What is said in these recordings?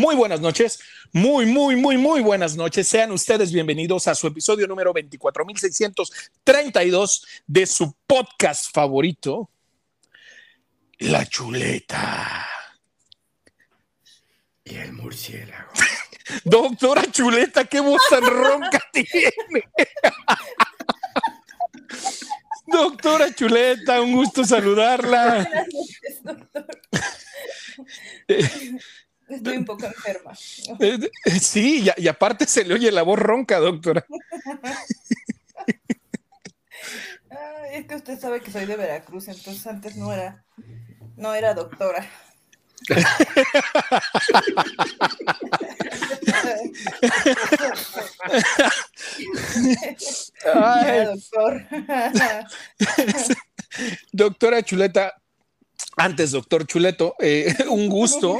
Muy buenas noches, muy, muy, muy, muy buenas noches. Sean ustedes bienvenidos a su episodio número 24.632 de su podcast favorito, La Chuleta. Y el murciélago. Doctora Chuleta, qué voz tan ronca tiene. Doctora Chuleta, un gusto saludarla. Estoy un poco enferma. Sí, y, aparte se le oye la voz ronca, doctora. es que usted sabe que soy de Veracruz, entonces antes no era, no era doctora. Ay. doctor. Doctora Chuleta, antes, doctor Chuleto, eh, un gusto,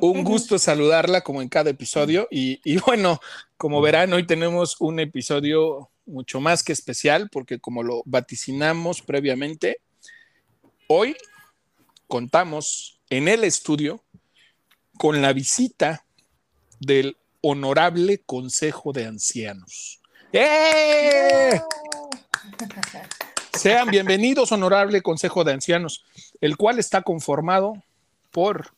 un gusto saludarla como en cada episodio. Y, y, bueno, como verán, hoy tenemos un episodio mucho más que especial, porque como lo vaticinamos previamente, hoy contamos en el estudio con la visita del Honorable Consejo de Ancianos. ¡Eh! Sean bienvenidos, Honorable Consejo de Ancianos, el cual está conformado por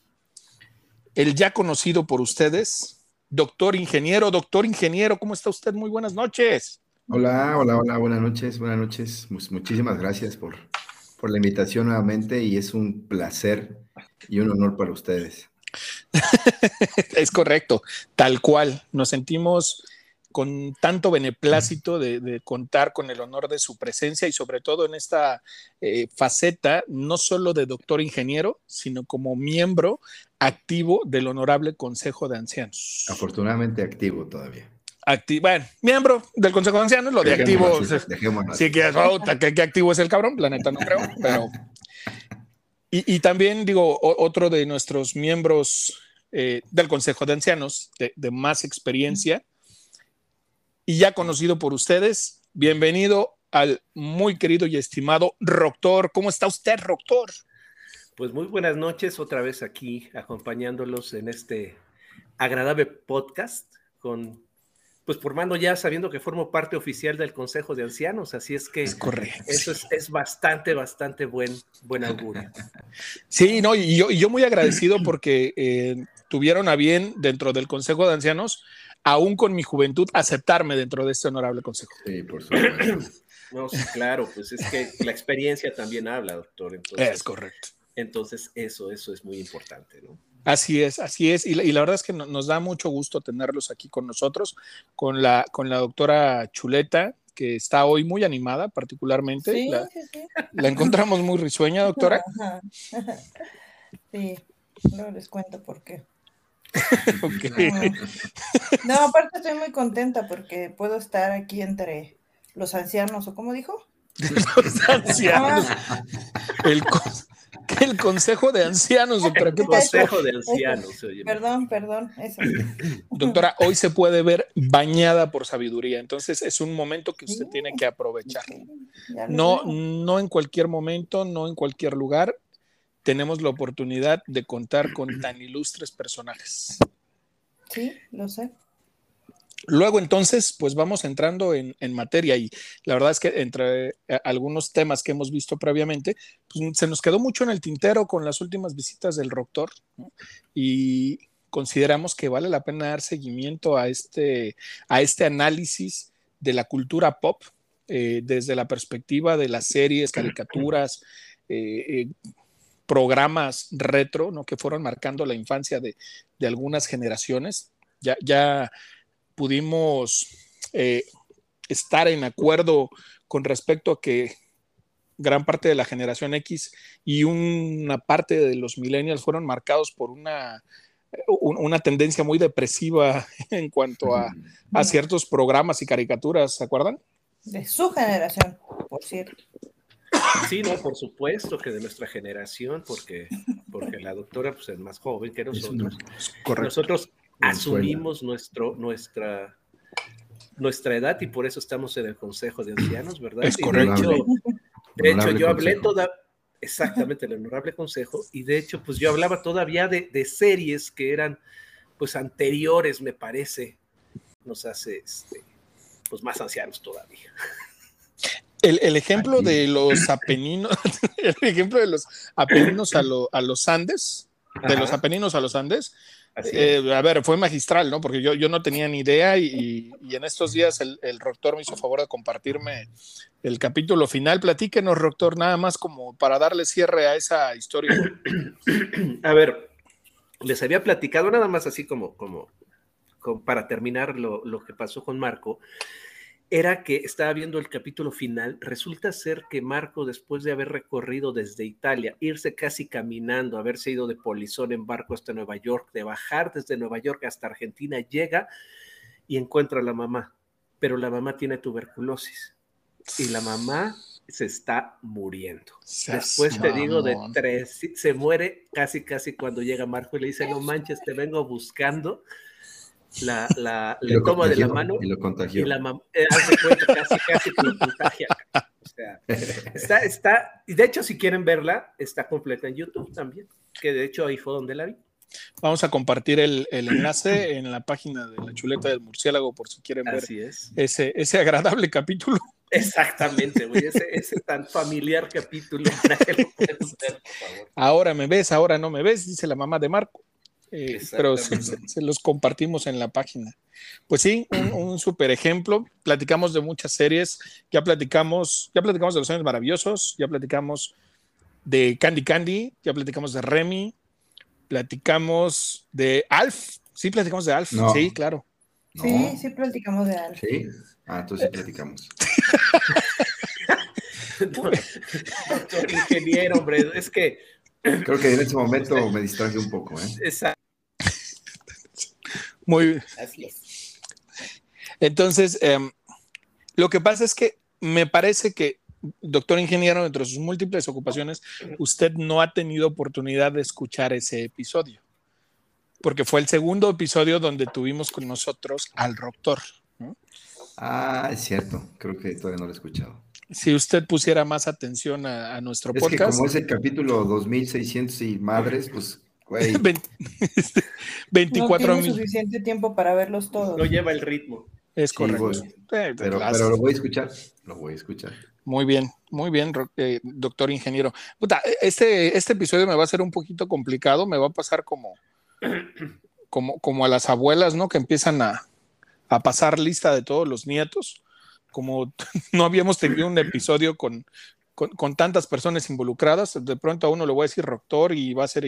el ya conocido por ustedes, doctor ingeniero. Doctor ingeniero, ¿cómo está usted? Muy buenas noches. Hola, hola, hola, buenas noches, buenas noches. Muchísimas gracias por, por la invitación nuevamente y es un placer y un honor para ustedes. es correcto, tal cual. Nos sentimos con tanto beneplácito de, contar con el honor de su presencia y sobre todo en esta eh, faceta, no solo de doctor ingeniero, sino como miembro activo del Honorable Consejo de Ancianos. Afortunadamente activo todavía. bueno, miembro del Consejo de Ancianos, lo de activo. Sí, que, que, activo es el cabrón, planeta no creo, pero. Y, también digo, otro de nuestros miembros eh, del Consejo de Ancianos de, de más experiencia y ya conocido por ustedes. Bienvenido al muy querido y estimado Roctor. ¿Cómo está usted, Roctor? Pues muy buenas noches, otra vez aquí acompañándolos en este agradable podcast con pues formando ya sabiendo que formo parte oficial del Consejo de Ancianos, así es que eso es, bastante, bastante buen, buen augurio. Sí, no, y yo, y yo muy agradecido porque eh, tuvieron a bien dentro del Consejo de Ancianos aún con mi juventud, aceptarme dentro de este honorable consejo. Sí, por supuesto. No, sí, claro, pues es que la experiencia también habla, doctor. es correcto. Entonces, eso, eso es muy importante, ¿no? Así es, así es. Y la, verdad es que nos da mucho gusto tenerlos aquí con nosotros, con la, con la doctora Chuleta, que está hoy muy animada, particularmente. Sí, la, sí, sí. la encontramos muy risueña, doctora. Sí, no les cuento por qué. no, aparte estoy muy contenta porque puedo estar aquí entre los ancianos, ¿o cómo dijo? los ancianos. el, el, consejo de ancianos, doctora. ¿Qué Consejo de ancianos. Perdón, perdón. Doctora, hoy se puede ver bañada por sabiduría, entonces es un momento que usted tiene que aprovechar. No, no en cualquier momento, no en cualquier lugar, tenemos la oportunidad de contar con tan ilustres personajes. Sí, lo sé. Luego entonces, pues vamos entrando en, materia y la verdad es que entre eh, algunos temas que hemos visto previamente, pues se nos quedó mucho en el tintero con las últimas visitas del Doctor y consideramos que vale la pena dar seguimiento a este, a este análisis de la cultura pop eh, desde la perspectiva de las series, caricaturas, eh, programas retro, ¿no? Que fueron marcando la infancia de, algunas generaciones. Ya, ya pudimos eh, estar en acuerdo con respecto a que gran parte de la generación X y una parte de los millennials fueron marcados por una, una tendencia muy depresiva en cuanto a, a ciertos programas y caricaturas, ¿se acuerdan? De su generación, por cierto. Sí, no, por supuesto que de nuestra generación, porque, porque la doctora pues, es más joven que nosotros. Nosotros asumimos nuestro, nuestra, nuestra edad y por eso estamos en el Consejo de Ancianos, ¿verdad? Es correcto. De hecho, yo hablé toda, exactamente, el honorable consejo, y de hecho, pues yo hablaba todavía de, de series que eran pues anteriores, me parece, nos hace este, pues más ancianos todavía. El, ejemplo de los apeninos, el ejemplo de los apeninos a, a los Andes, de los apeninos a los Andes, eh, a ver, fue magistral, ¿no? Porque yo, yo no tenía ni idea y, en estos días el, el, rector me hizo favor de compartirme el capítulo final. Platíquenos, rector, nada más como para darle cierre a esa historia. A ver, les había platicado nada más así como, como, para terminar lo, lo que pasó con Marco era que estaba viendo el capítulo final. Resulta ser que Marco, después de haber recorrido desde Italia, irse casi caminando, haberse ido de polizón en barco hasta Nueva York, de bajar desde Nueva York hasta Argentina, llega y encuentra a la mamá. Pero la mamá tiene tuberculosis y la mamá se está muriendo. Después te digo de tres, se muere casi, casi cuando llega Marco y le dice, no manches, te vengo buscando la, la, le toma de la mano y lo contagió. Y la eh, hace cuenta, casi, casi que lo contagia. O sea, está, está, y de hecho, si quieren verla, está completa en YouTube también, que de hecho ahí fue donde la vi. Vamos a compartir el, el enlace en la página de la chuleta del murciélago por si quieren ver Ese, ese agradable capítulo. Exactamente, ese, ese, tan familiar capítulo. Ahora me ves, ahora no me ves, dice la mamá de Marco. Eh, pero se, los compartimos en la página. Pues sí, un, super ejemplo. Platicamos de muchas series, ya platicamos, ya platicamos de los años maravillosos, ya platicamos de Candy Candy, ya platicamos de Remy, platicamos de Alf, sí platicamos de Alf, sí, claro. Sí, sí platicamos de Alf. Sí, ah, entonces sí platicamos. ingeniero, hombre, es que Creo que en ese momento me distraje un poco. ¿eh? Exacto. Muy Así es. Entonces, em, lo que pasa es que me parece que, doctor ingeniero, entre sus múltiples ocupaciones, usted no ha tenido oportunidad de escuchar ese episodio, porque fue el segundo episodio donde tuvimos con nosotros al doctor. Ah, es cierto, creo que todavía no lo he escuchado si usted pusiera más atención a, nuestro podcast. Es que como es el capítulo 2600 y madres, pues, güey. 24 no tiene suficiente tiempo para verlos todos. No lleva el ritmo. Es correcto. Pero, pero, lo voy a escuchar. Lo voy a escuchar. Muy bien, muy bien, eh, doctor ingeniero. este, este episodio me va a ser un poquito complicado, me va a pasar como, como, como a las abuelas, ¿no? Que empiezan a, a pasar lista de todos los nietos como no habíamos tenido un episodio con, con, tantas personas involucradas, de pronto a uno le voy a decir doctor y va a ser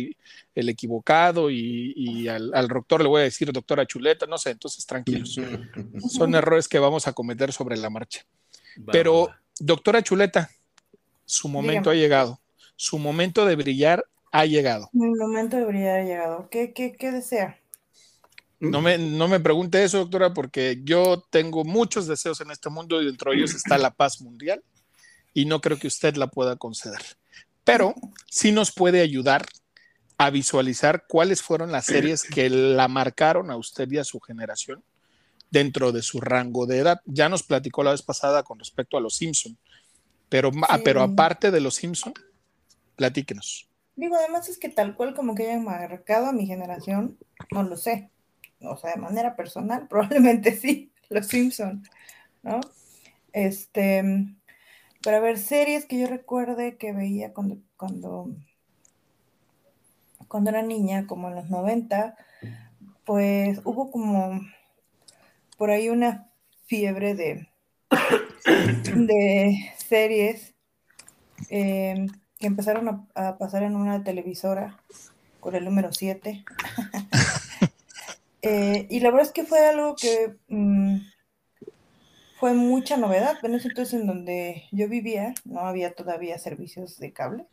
el equivocado y, al, al, doctor le voy a decir doctora Chuleta, no sé, entonces tranquilos. Son errores que vamos a cometer sobre la marcha. Pero, doctora Chuleta, su momento ha llegado. Su momento de brillar ha llegado. Mi momento de brillar ha llegado. ¿Qué, qué, qué desea? No me, no me pregunte eso, doctora, porque yo tengo muchos deseos en este mundo y dentro de ellos está la paz mundial y no creo que usted la pueda conceder. Pero sí nos puede ayudar a visualizar cuáles fueron las series que la marcaron a usted y a su generación dentro de su rango de edad. Ya nos platicó la vez pasada con respecto a los Simpson, pero, pero aparte de los Simpson, platíquenos. Digo, además es que tal cual como que hayan marcado a mi generación, no lo sé o sea, de manera personal, probablemente sí, Los Simpson, ¿no? Este, pero a ver, series que yo recuerde que veía cuando, cuando, cuando era niña, como en los 90, pues hubo como por ahí una fiebre de, de series em, que empezaron a, a, pasar en una televisora con el número 7. Eh, y la verdad es que fue algo que mm, fue mucha novedad. En ese entonces en donde yo vivía no había todavía servicios de cable.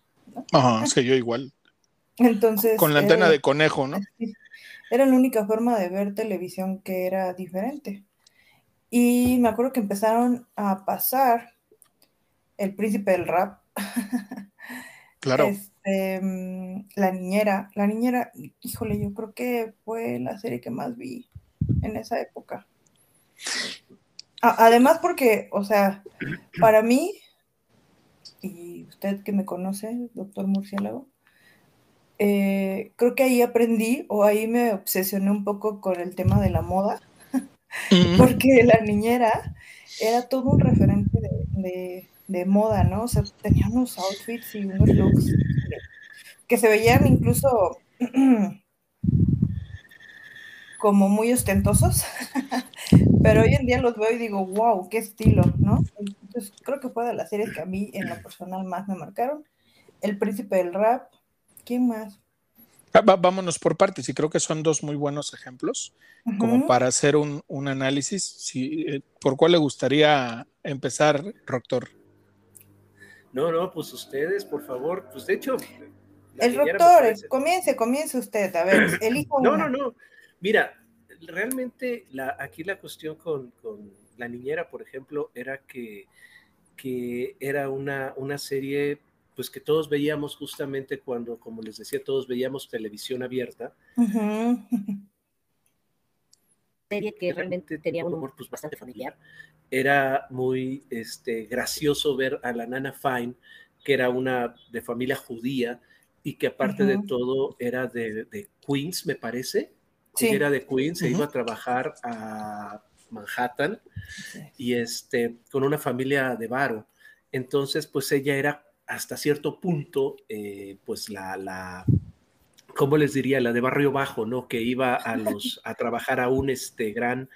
Ajá, es que yo igual. Entonces. Con la antena de conejo, ¿no? Era la única forma de ver televisión que era diferente. Y me acuerdo que empezaron a pasar El Príncipe del Rap. Claro. Em, la niñera, la niñera, híjole, yo creo que fue la serie que más vi en esa época. Además porque, o sea, para mí, y usted que me conoce, doctor Murciélago, eh, creo que ahí aprendí o ahí me obsesioné un poco con el tema de la moda, porque la niñera era todo un referente de, de, moda, ¿no? O sea, tenía unos outfits y unos looks que se veían incluso como muy ostentosos, pero hoy en día los veo y digo, wow, qué estilo, ¿no? Entonces creo que fue de las series que a mí en lo personal más me marcaron. El príncipe del rap, ¿quién más? Ah, vámonos por partes y creo que son dos muy buenos ejemplos como para hacer un, análisis. Si, eh, ¿Por cuál le gustaría empezar, Doctor? No, no, pues ustedes, por favor, pues de hecho... El Doctor, comience, comience usted, a ver, elijo No, no, no, mira, realmente la, aquí la cuestión con, la niñera, por ejemplo, era que, que era una, una serie pues que todos veíamos justamente cuando, como les decía, todos veíamos televisión abierta. Serie que realmente tenía un humor pues bastante familiar. Era muy este, gracioso ver a la nana Fine, que era una de familia judía y que aparte de todo era de, Queens, me parece. Sí. Era de Queens, se iba a trabajar a Manhattan y este, con una familia de varo. Entonces, pues ella era hasta cierto punto, eh, pues la, la, ¿cómo les diría? La de barrio bajo, ¿no? Que iba a, los, a trabajar a un, este, gran,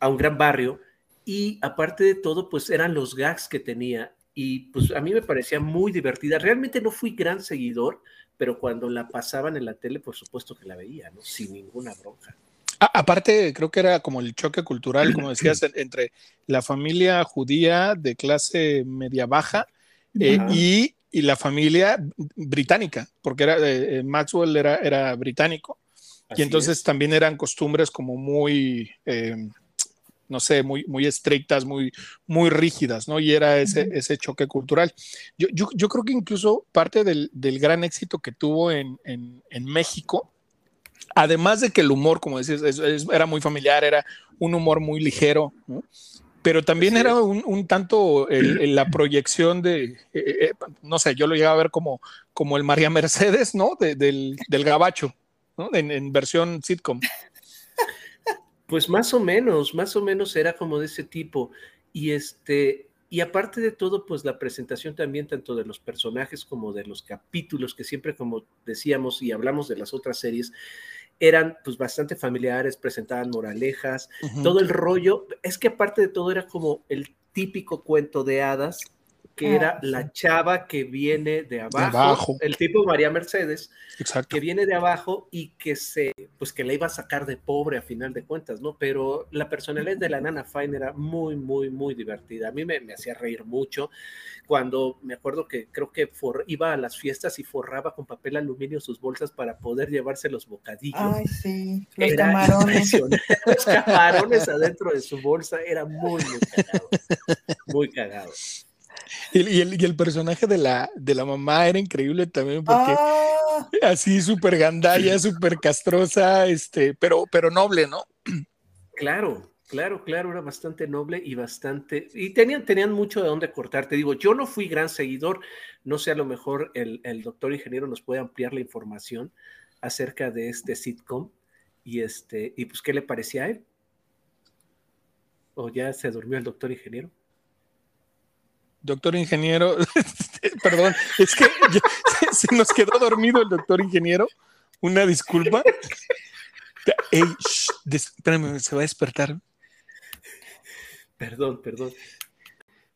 a un gran barrio. Y aparte de todo, pues eran los gags que tenía. Y pues a mí me parecía muy divertida. Realmente no fui gran seguidor, pero cuando la pasaban en la tele, por supuesto que la veía, ¿no? Sin ninguna bronca. aparte, creo que era como el choque cultural, como decías, entre la familia judía de clase media baja eh, y, y, la familia británica, porque era, eh, Maxwell era, era británico. y entonces también eran costumbres como muy, no sé, muy, muy estrictas, muy, muy rígidas, ¿no? Y era ese, ese choque cultural. Yo, yo, yo, creo que incluso parte del, del gran éxito que tuvo en, en, en, México, además de que el humor, como decías, era muy familiar, era un humor muy ligero, ¿no? pero también era un, tanto la proyección de, eh, eh, no sé, yo lo llegaba a ver como, como el María Mercedes, ¿no? del, gabacho, ¿no? En, versión sitcom. Pues más o menos, más o menos era como de ese tipo. Y este, y aparte de todo, pues la presentación también tanto de los personajes como de los capítulos, que siempre como decíamos y hablamos de las otras series, eran pues bastante familiares, presentaban moralejas, todo el rollo, es que aparte de todo era como el típico cuento de hadas que ah, era la chava que viene de abajo, el tipo María Mercedes, que viene de abajo y que se, pues que la iba a sacar de pobre a final de cuentas, ¿no? Pero la personalidad de la Nana Fine era muy, muy, muy divertida. A mí me, me hacía reír mucho cuando me acuerdo que creo que iba a las fiestas y forraba con papel aluminio sus bolsas para poder llevarse los bocadillos. Ay, sí, los camarones. Los camarones adentro de su bolsa era muy, muy cagado. Muy cagado. Y, el, personaje de la, de la mamá era increíble también porque ah. así súper gandalla, súper castrosa, este, pero, pero noble, ¿no? Claro, claro, claro, era bastante noble y bastante, y tenían, tenían mucho de dónde cortar. Te digo, yo no fui gran seguidor, no sé, a lo mejor el, el doctor ingeniero nos puede ampliar la información acerca de este sitcom y este, y pues, ¿qué le parecía a él? ¿O ya se durmió el doctor ingeniero? Doctor ingeniero, perdón, es que se nos quedó dormido el doctor ingeniero. Una disculpa. Ey, espérame, se va a despertar. Perdón, perdón.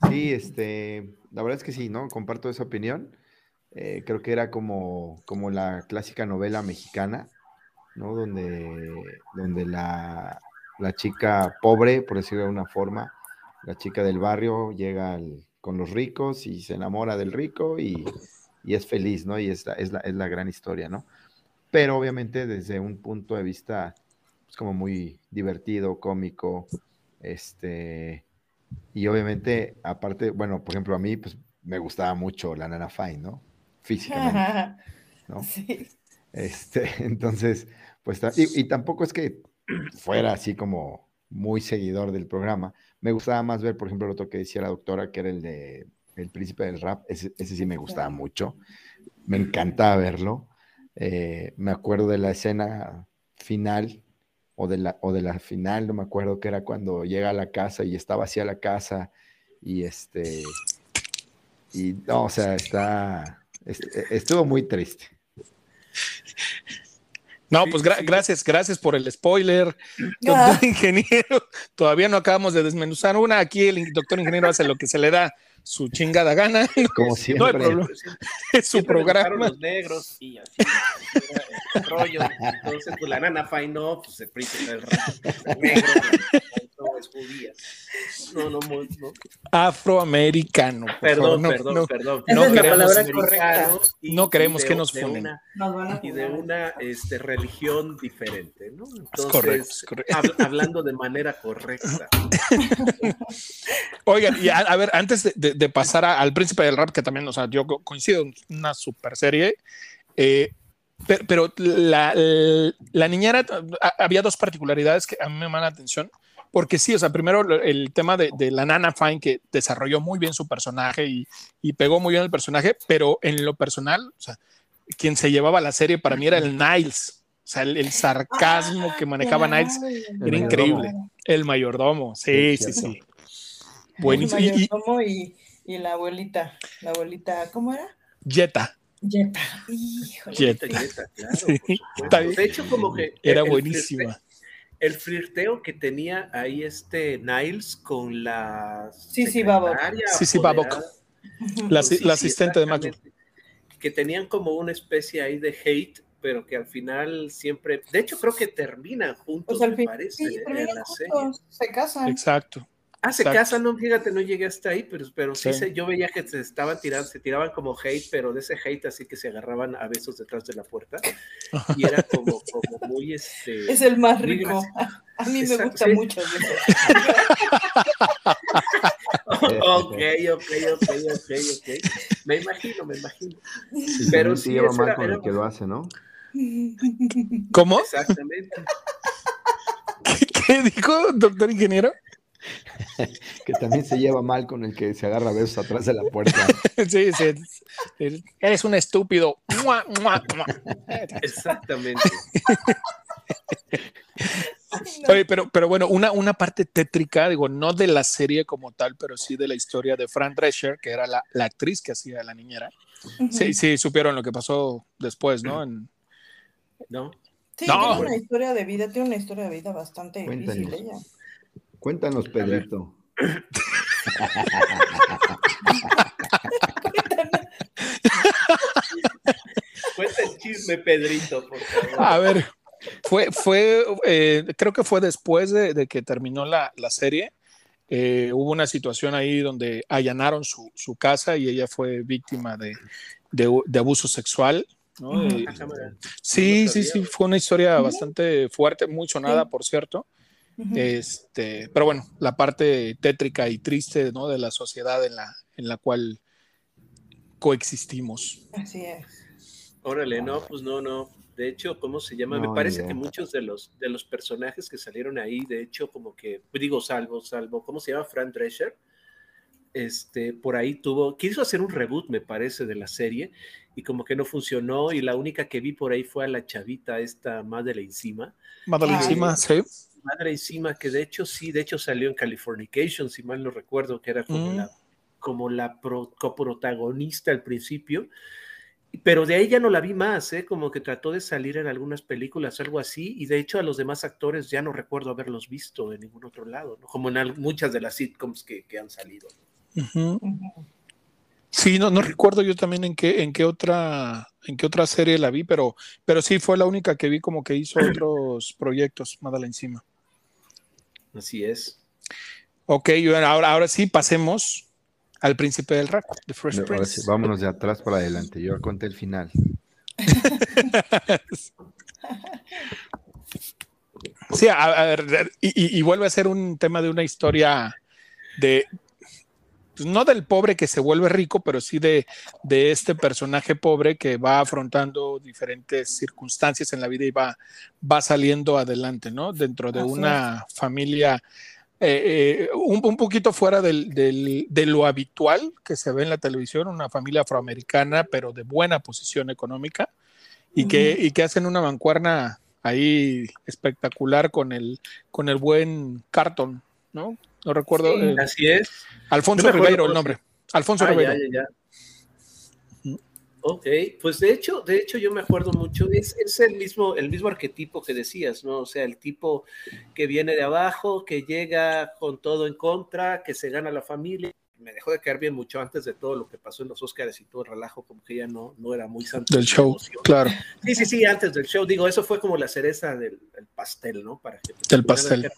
Sí, este, la verdad es que sí, ¿no? Comparto esa opinión. Eh, creo que era como, como la clásica novela mexicana, ¿no? Donde, donde la, la chica pobre, por decirlo de una forma, la chica del barrio llega al, con los ricos y se enamora del rico y, es feliz, ¿no? Y es la, es, la, gran historia, ¿no? Pero obviamente desde un punto de vista pues, como muy divertido, cómico, este, y obviamente aparte, bueno, por ejemplo, a mí pues me gustaba mucho la Nana Fine, ¿no? Físicamente, ¿no? Sí. Este, entonces, pues, y, y tampoco es que fuera así como muy seguidor del programa, me gustaba más ver, por ejemplo, el otro que decía la doctora, que era el de El Príncipe del Rap. Ese, sí me gustaba mucho. Me encantaba verlo. Eh, me acuerdo de la escena final o de, la, o de la final, no me acuerdo que era cuando llega a la casa y está vacía la casa y este, y no, o sea, está, estuvo muy triste. No, pues gracias, gracias por el spoiler, doctor ingeniero. Todavía no acabamos de desmenuzar una. Aquí el doctor ingeniero hace lo que se le da su chingada gana. Como siempre. No hay problema. Es su programa. Los negros y así. el rollo. Entonces, pues la nana Fine, no, pues el príncipe del negro es judía. No, no, no. Afroamericano. Perdón, perdón, no, perdón. No, es la palabra correcta. no queremos que nos funen. y de una este, religión diferente, ¿no? Entonces, correcto, correcto. hablando de manera correcta. Oigan, y a, ver, antes de, pasar al príncipe del rap, que también, o sea, yo coincido en una super serie. Eh, pero, la, la, niñera, había dos particularidades que a mí me llaman la atención porque sí, o sea, primero el tema de, la Nana Fine, que desarrolló muy bien su personaje y, pegó muy bien el personaje, pero en lo personal, o sea, quien se llevaba la serie para mí era el Niles. O sea, el, sarcasmo que manejaba Niles era increíble. El mayordomo, sí, sí, sí. Buenísimo. El mayordomo y, y, la abuelita, la abuelita, ¿cómo era? Jetta. Jetta. Híjole. Jetta, claro. De hecho, como que. Era buenísima el flirteo que tenía ahí este Niles con la sí sí Babok. sí sí Babok. la, la asistente de Macro que tenían como una especie ahí de hate pero que al final siempre de hecho creo que terminan juntos me parece en la serie. se casan. Exacto Ah, se casan, no, fíjate, no llegué hasta ahí, pero, pero sí, Se, yo veía que se estaban tirando, se tiraban como hate, pero de ese hate así que se agarraban a besos detrás de la puerta. Y era como, como muy este. Es el más rico. A mí me gusta mucho ok, ok, ok, ok, ok. Me imagino, me imagino. pero sí. lleva mal con el que lo hace, ¿no? ¿Cómo? Exactamente. ¿Qué, qué dijo, doctor ingeniero? que también se lleva mal con el que se agarra besos atrás de la puerta. sí, sí. Eres un estúpido. Exactamente. Oye, pero, pero bueno, una, una parte tétrica, digo, no de la serie como tal, pero sí de la historia de Fran Drescher, que era la, la actriz que hacía la niñera. Sí, sí, supieron lo que pasó después, ¿no? No. Sí, tiene una historia de vida, tiene una historia de vida bastante difícil ella. Cuéntanos, Pedrito. Cuenta el chisme, Pedrito, por favor. A ver, fue, fue eh, creo que fue después de, que terminó la, serie. Eh, hubo una situación ahí donde allanaron su, casa y ella fue víctima de, abuso sexual. Eh, sí, sí, sí, fue una historia bastante fuerte, muy sonada, por cierto. Este, pero bueno, la parte tétrica y triste ¿no? de la sociedad en la, en la cual coexistimos. Así es. Órale, no, pues no, no. De hecho, ¿cómo se llama? Me parece que muchos de los, de los personajes que salieron ahí, de hecho, como que, digo, salvo, salvo, ¿cómo se llama? Fran Drescher. Este, por ahí tuvo, quiso hacer un reboot, me parece, de la serie, y como que no funcionó, y la única que vi por ahí fue a la chavita, esta Madeleine encima. Madeleine encima, sí madre encima, que de hecho sí, de hecho salió en Californication, si mal no recuerdo, que era como mm. la, como la coprotagonista al principio. Pero de ahí ya no la vi más, ¿eh? como que trató de salir en algunas películas, algo así, y de hecho a los demás actores ya no recuerdo haberlos visto en ningún otro lado, como en muchas de las sitcoms que, han salido. Sí, no, no recuerdo yo también en qué, en qué otra, en qué otra serie la vi, pero, pero sí fue la única que vi como que hizo otros proyectos, Madala encima. Así es. Ok, ahora, ahora sí pasemos al príncipe del rap, The Fresh Prince. vámonos de atrás para adelante, yo conté el final. sí, a, ver, y, y, vuelve a ser un tema de una historia de, pues, no del pobre que se vuelve rico, pero sí de, de, este personaje pobre que va afrontando diferentes circunstancias en la vida y va, va saliendo adelante, ¿no? Dentro de una familia eh, eh, un, poquito fuera del, de lo habitual que se ve en la televisión, una familia afroamericana, pero de buena posición económica. y, que, y que hacen una mancuerna ahí espectacular con el, con el buen Carton, ¿no? No recuerdo. Sí, así es. Alfonso Ribeiro, el nombre. Alfonso Ah, Ribeiro. ya, ya, ya. Ok, pues de hecho, de hecho yo me acuerdo mucho, es, es el mismo, el mismo arquetipo que decías, ¿no? O sea, el tipo que viene de abajo, que llega con todo en contra, que se gana la familia. Me dejó de caer bien mucho antes de todo lo que pasó en los Oscars y todo el relajo, como que ya no, no era muy santo. Del de show, claro. Sí, sí, sí, antes del show. Digo, eso fue como la cereza del, del pastel, ¿no? Para que Del pastel.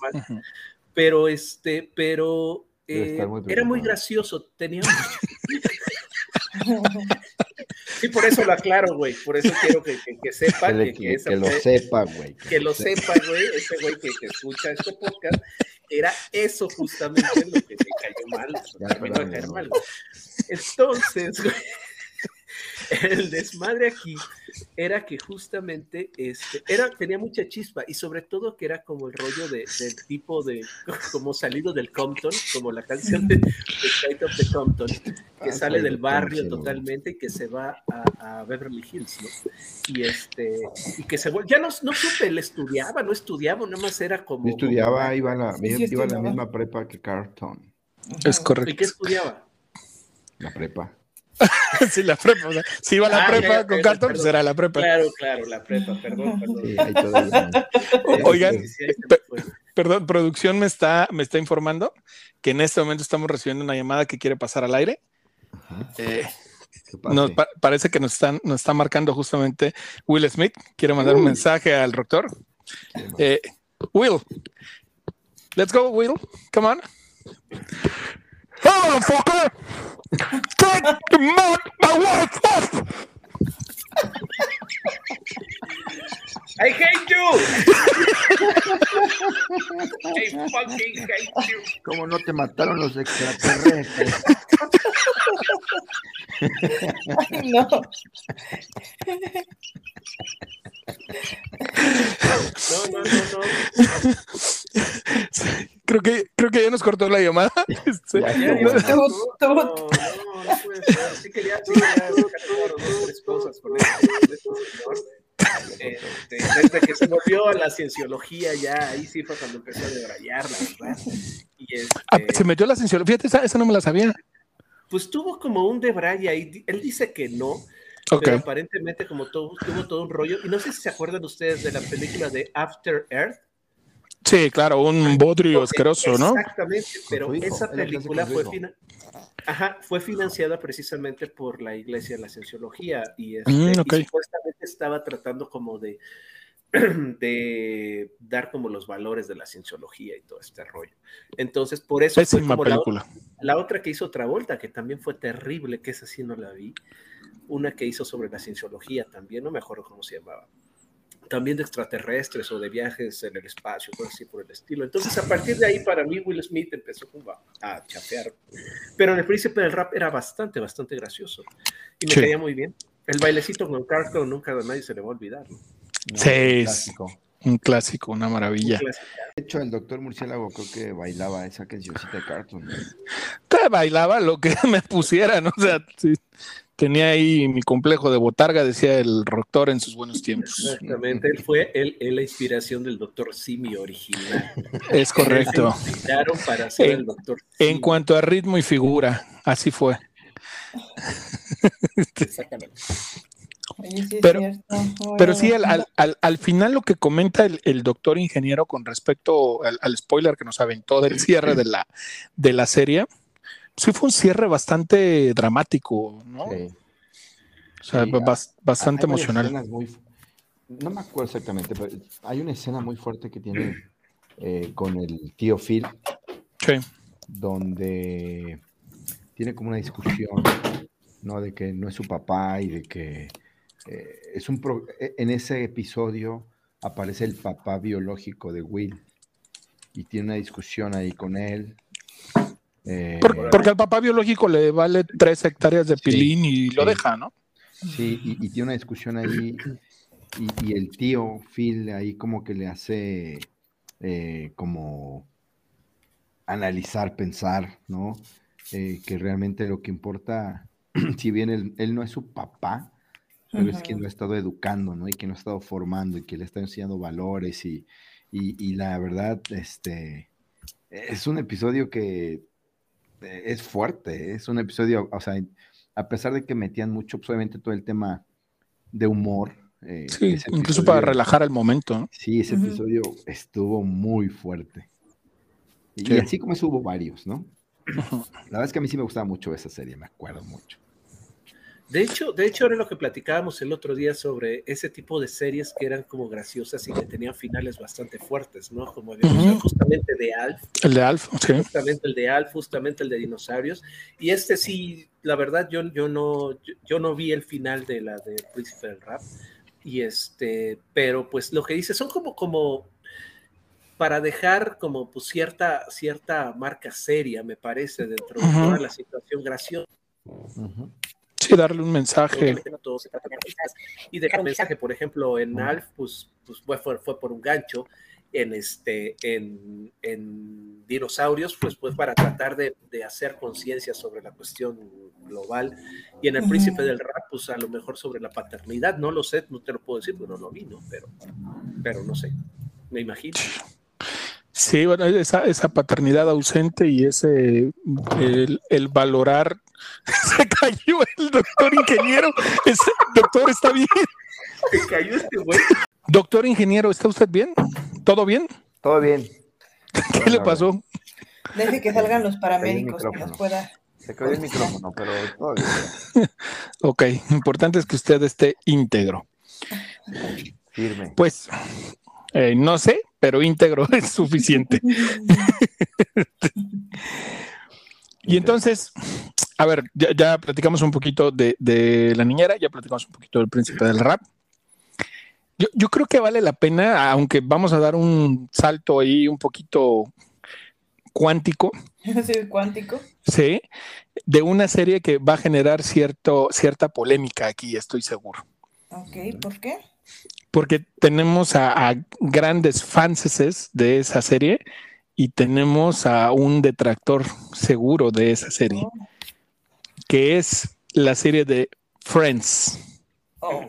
Pero este, pero eh, muy era muy gracioso, tenía sí, por eso lo aclaro, güey, por eso quiero que, que, que sepa Que, que, esa lo fue- sepa, güey. que lo sepa, güey, ese güey que, que escucha este podcast, era eso justamente lo que me cayó mal, Ya, terminó de perdón, caer no. mal. güey. Entonces, güey, el desmadre aquí era que justamente este, era, tenía mucha chispa y sobre todo que era como el rollo de, del tipo de, como salido del Compton, como la canción de, de Flight of the Compton, que Ah, sale del de barrio totalmente y que se va a, a Beverly Hills, ¿no? Y este, y que se vuelve, ya no, no supe, él estudiaba, no estudiaba, nada más era como. Yo estudiaba, como- iba a la, Sí, iba a la misma prepa que Carlton. Es ¿Y qué correcto. estudiaba? La prepa. Sí, la prepa. o sea, si iba a la Ah, prepa ya, ya, con Carton, pues perdón. era la prepa. Claro, claro, la prepa, perdón, perdón. Sí. Oigan. Perdón, producción me está, me está informando que en este momento estamos recibiendo una llamada que quiere pasar al aire. Ajá. Eh, nos pa- parece que nos están, nos está marcando justamente Will Smith. Quiere mandar un mensaje al doctor. Eh, Will, let's go, Will. Come on. Hello, fucker. Take the mon- my wife off. I hate you. I fucking hate you. ¿Cómo no te mataron los extraterrestres? Ay, no. No, no, no, no. Creo que, creo que ya nos cortó la llamada. Este, Ya, Ya, no, no, no, no puede ser. Sí quería, cosas con este, este. Este, desde que se volvió a la cienciología, ya ahí sí fue cuando empezó a debrayar, la verdad. Y este, ah, se metió la cienciología. Fíjate, esa, esa no me la sabía. pues tuvo como un debraye ahí. Él dice que no, pero aparentemente como todo, tuvo todo un rollo. Y no sé si se acuerdan ustedes de la película de After Earth. Sí, claro, un bodrio asqueroso, ¿no? Exactamente, pero hijo, esa la película fue, hijo. fina- Ajá, fue financiada precisamente por la Iglesia de la Cienciología y, este, Mm, y ok. supuestamente estaba tratando como de, de dar como los valores de la cienciología y todo este rollo. Entonces, por eso fue como la, película. la otra que hizo Travolta, que también fue terrible, que esa sí no la vi. Una que hizo sobre la cienciología también, no me acuerdo cómo se llamaba. También de extraterrestres o de viajes en el espacio, cosas así por el estilo. Entonces, a partir de ahí, para mí, Will Smith empezó como a, a chafear. Pero en el príncipe del rap era bastante, bastante gracioso. Y me Sí. caía muy bien. El bailecito con Carlton nunca a nadie se le va a olvidar. ¿no? No, Sí, es-. Un clásico, una Un maravilla. clásico. De hecho, el doctor Murciélago creo que bailaba esa cancioncita de Carlton. ¿no? Te bailaba lo que me pusieran, o sea, sí. tenía ahí mi complejo de botarga, decía el doctor en sus buenos tiempos. Exactamente, él fue el, el la inspiración del doctor Simio original. Es correcto. Se inspiraron para hacer En- el doctor En cuanto a ritmo y figura, así fue. Exactamente. Sí Pero-. Pero sí, al, al- al- al final lo que comenta el, el doctor ingeniero con respecto al, al spoiler que nos aventó del cierre de la, de la serie, sí fue un cierre bastante dramático, ¿no? Sí. O sea, Sí, bas- bastante Hay emocional. muy no me acuerdo exactamente, pero hay una escena muy fuerte que tiene eh, con el tío Phil, Sí, donde tiene como una discusión, ¿no? De que no es su papá y de que eh, es un... pro- e- en ese episodio aparece el papá biológico de Will y tiene una discusión ahí con él. Eh, Por- porque al papá biológico le vale tres hectáreas de pilín y lo sí. deja, ¿no? Sí, y, y tiene una discusión ahí y, y el tío Phil ahí como que le hace eh, como analizar, pensar, ¿no? Eh, que realmente lo que importa, si bien él, él no es su papá, pero es quien lo ha estado educando, ¿no? Y quien lo ha estado formando y quien le está enseñando valores y, y, la verdad, este, es un episodio que eh, es fuerte, es un episodio, o sea, a pesar de que metían mucho, pues, obviamente todo el tema de humor. Eh, sí, incluso para relajar el momento. Sí, ese episodio estuvo muy fuerte. Y, así como eso hubo varios, ¿no? La verdad es que a mí sí me gustaba mucho esa serie, me acuerdo mucho. De hecho, de hecho, era lo que platicábamos el otro día sobre ese tipo de series que eran como graciosas y que tenían finales bastante fuertes, ¿no? Como justamente de Alf. El de Alf, sí. Justamente el de Alf, justamente el de dinosaurios. Y este sí, la verdad, yo, yo no, yo, no vi el final de la de Príncipe del Rap. Y este, pero pues lo que dice son como, como para dejar como pues cierta, cierta marca seria, me parece, dentro de toda la situación graciosa darle un mensaje. Y dejar un mensaje, por ejemplo, en Alf, pues, pues fue, fue, por un gancho. En, este, en, en dinosaurios, pues, pues para tratar de, de hacer conciencia sobre la cuestión global. Y en el príncipe del rap, pues a lo mejor sobre la paternidad, no lo sé, no te lo puedo decir, porque no lo vi, ¿no? Pero, pero no sé, me imagino. Sí, bueno, esa, esa paternidad ausente y ese el, el valorar Se cayó el doctor ingeniero. doctor, ¿está bien? Se cayó este güey. Doctor ingeniero, ¿está usted bien? ¿Todo bien? Todo bien. ¿Qué le pasó? Deje que salgan los paramédicos que nos pueda. Se cayó el micrófono, pero todo bien. ok, importante es que usted esté íntegro. Firme. Pues, eh, no sé, pero íntegro es suficiente. Y entonces, a ver, ya, platicamos un poquito de, la niñera, ya platicamos un poquito del príncipe del rap. Yo, creo que vale la pena, aunque vamos a dar un salto ahí un poquito cuántico. Sí, cuántico. Sí, de una serie que va a generar cierto, cierta polémica aquí, estoy seguro. Ok, ¿por qué? Porque tenemos a, grandes fanses de esa serie y tenemos a un detractor seguro de esa serie. Oh que es la serie de Friends. Oh.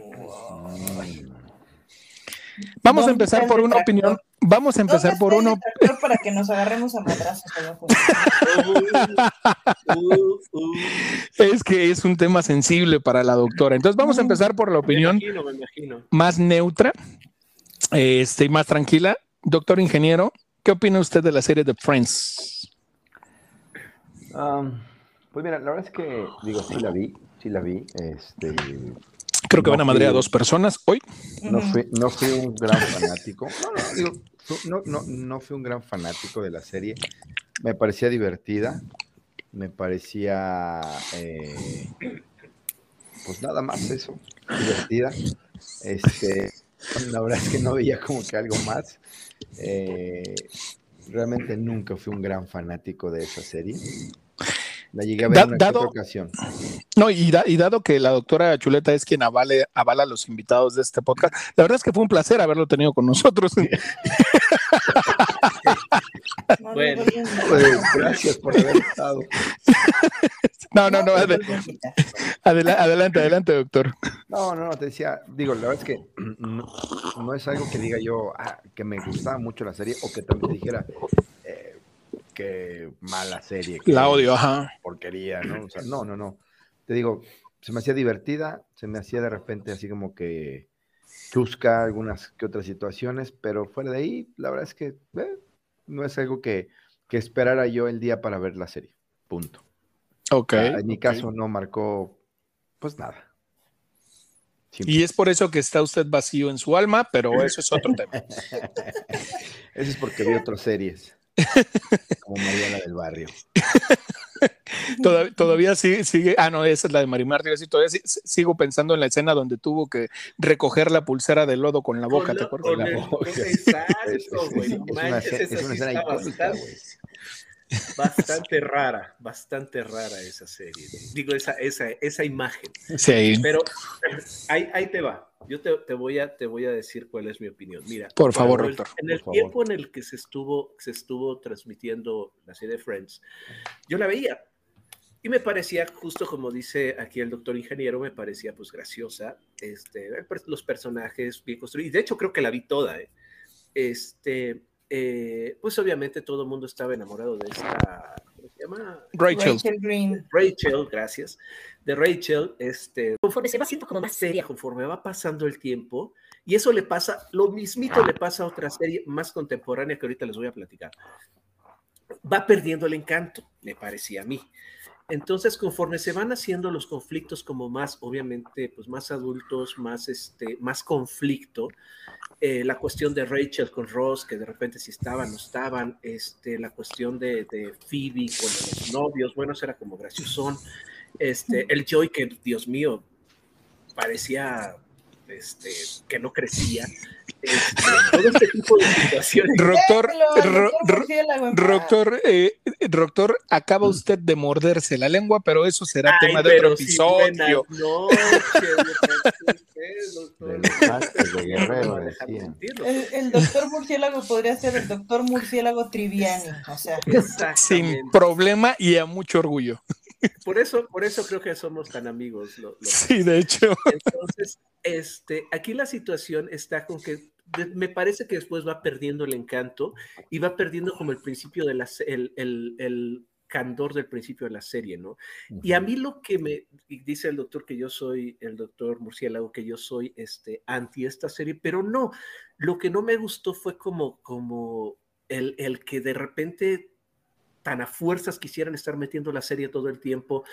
Vamos a empezar por una opinión. Vamos a empezar por uno. Para que nos agarremos a madrazos. es que es un tema sensible para la doctora. Entonces vamos a empezar por la opinión más neutra este, y más tranquila. Doctor ingeniero, ¿qué opina usted de la serie de Friends? Um, pues mira, la verdad es que, digo, sí la vi, sí la vi. Este, Creo que van a madrear a dos personas hoy. No fui, no fui un gran fanático. No, no, digo, no, no, no fui un gran fanático de la serie. Me parecía divertida. Me parecía, eh, pues nada más eso, divertida. Este, la verdad es que no veía como que algo más. Eh, realmente nunca fui un gran fanático de esa serie. La llegué a ver en una ocasión. No, y, dado que la doctora Chuleta es quien avale, avala a los invitados de este podcast, la verdad es que fue un placer haberlo tenido con nosotros. bueno, pues, gracias por haber estado. No, no, no. adelante, adelante, doctor. No, no, no, te decía, digo, la verdad es que no, es algo que diga yo ah, que me gustaba mucho la serie o que también dijera, qué mala serie. la odio, ajá. Porquería, ¿no? O sea, no, no, no. Te digo, se me hacía divertida, se me hacía de repente así como que chusca algunas que otras situaciones, pero fuera de ahí, la verdad es que eh, no es algo que, que, esperara yo el día para ver la serie. Punto. Ok. en mi caso no marcó, pues nada. Y es por eso que está usted vacío en su alma, pero eso es otro tema. eso es porque vi otras series. Como Mariana del Barrio. todavía, sigue, sigue, ah, no, esa es la de Marimar, todavía sigo pensando en la escena donde tuvo que recoger la pulsera de lodo con la boca, ¿te acuerdas? Exacto, güey. Es, una escena icónica, Bastante rara, bastante rara esa serie. Digo, esa, esa, esa imagen. Sí. Pero ahí, ahí te va. Yo te, te, voy a, te voy a decir cuál es mi opinión. Mira, por favor, doctor. En el tiempo en el que se estuvo, se estuvo transmitiendo la serie de Friends, yo la veía. Y me parecía, justo como dice aquí el doctor ingeniero, me parecía pues graciosa, este, los personajes bien construidos. Y de hecho creo que la vi toda. ¿eh? Este, eh, pues obviamente todo el mundo estaba enamorado de esta, ¿cómo se llama? Rachel. Rachel Green. Rachel, gracias. De Rachel, este, conforme se va haciendo como más seria, conforme va pasando el tiempo, y eso le pasa, lo mismito le pasa a otra serie más contemporánea que ahorita les voy a platicar. Va perdiendo el encanto, me parecía a mí. Entonces, conforme se van haciendo los conflictos como más, obviamente, pues más adultos, más, este, más conflicto, eh, la cuestión de Rachel con Ross, que de repente si estaban, no estaban, este, la cuestión de, de Phoebe con los novios, bueno, eso era como graciosón, este, el Joy que, Dios mío, parecía este, que no crecía. Este, todo este tipo de situaciones. Doctor, doctor eh, doctor, acaba usted de morderse la lengua, pero eso será Ay, tema de otro episodio. buenas noches, usted, doctor. Del desastre de Guerrero, No. El, el doctor Murciélago podría ser el doctor Murciélago Triviani, o sea. Sin problema y a mucho orgullo. Por eso, por eso creo que somos tan amigos. lo- lo- Sí, de hecho. Entonces, este, aquí la situación está con que me parece que después va perdiendo el encanto y va perdiendo como el principio de la, el, el, el candor del principio de la serie, ¿no? Y a mí lo que me dice el doctor que yo soy, el doctor Murciélago, que yo soy este, anti esta serie, pero no, lo que no me gustó fue como, como el, el que de repente tan a fuerzas quisieran estar metiendo la serie todo el tiempo,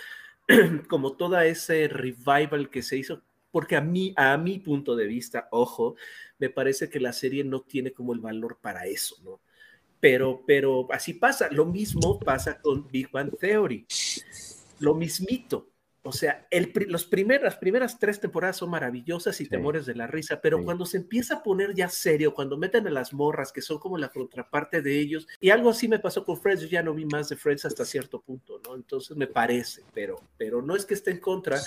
como toda ese revival que se hizo, porque a mí, a mi punto de vista, ojo, me parece que la serie no tiene como el valor para eso, ¿no? Pero, pero así pasa. Lo mismo pasa con Big Bang Theory. Lo mismito. O sea, el, los primer- las primeras tres temporadas son maravillosas y Sí. te mueres de la risa, pero Sí. cuando se empieza a poner ya serio, cuando meten a las morras, que son como la contraparte de ellos, y algo así me pasó con Friends, yo ya no vi más de Friends hasta cierto punto, ¿no? Entonces me parece, pero, pero no es que esté en contra.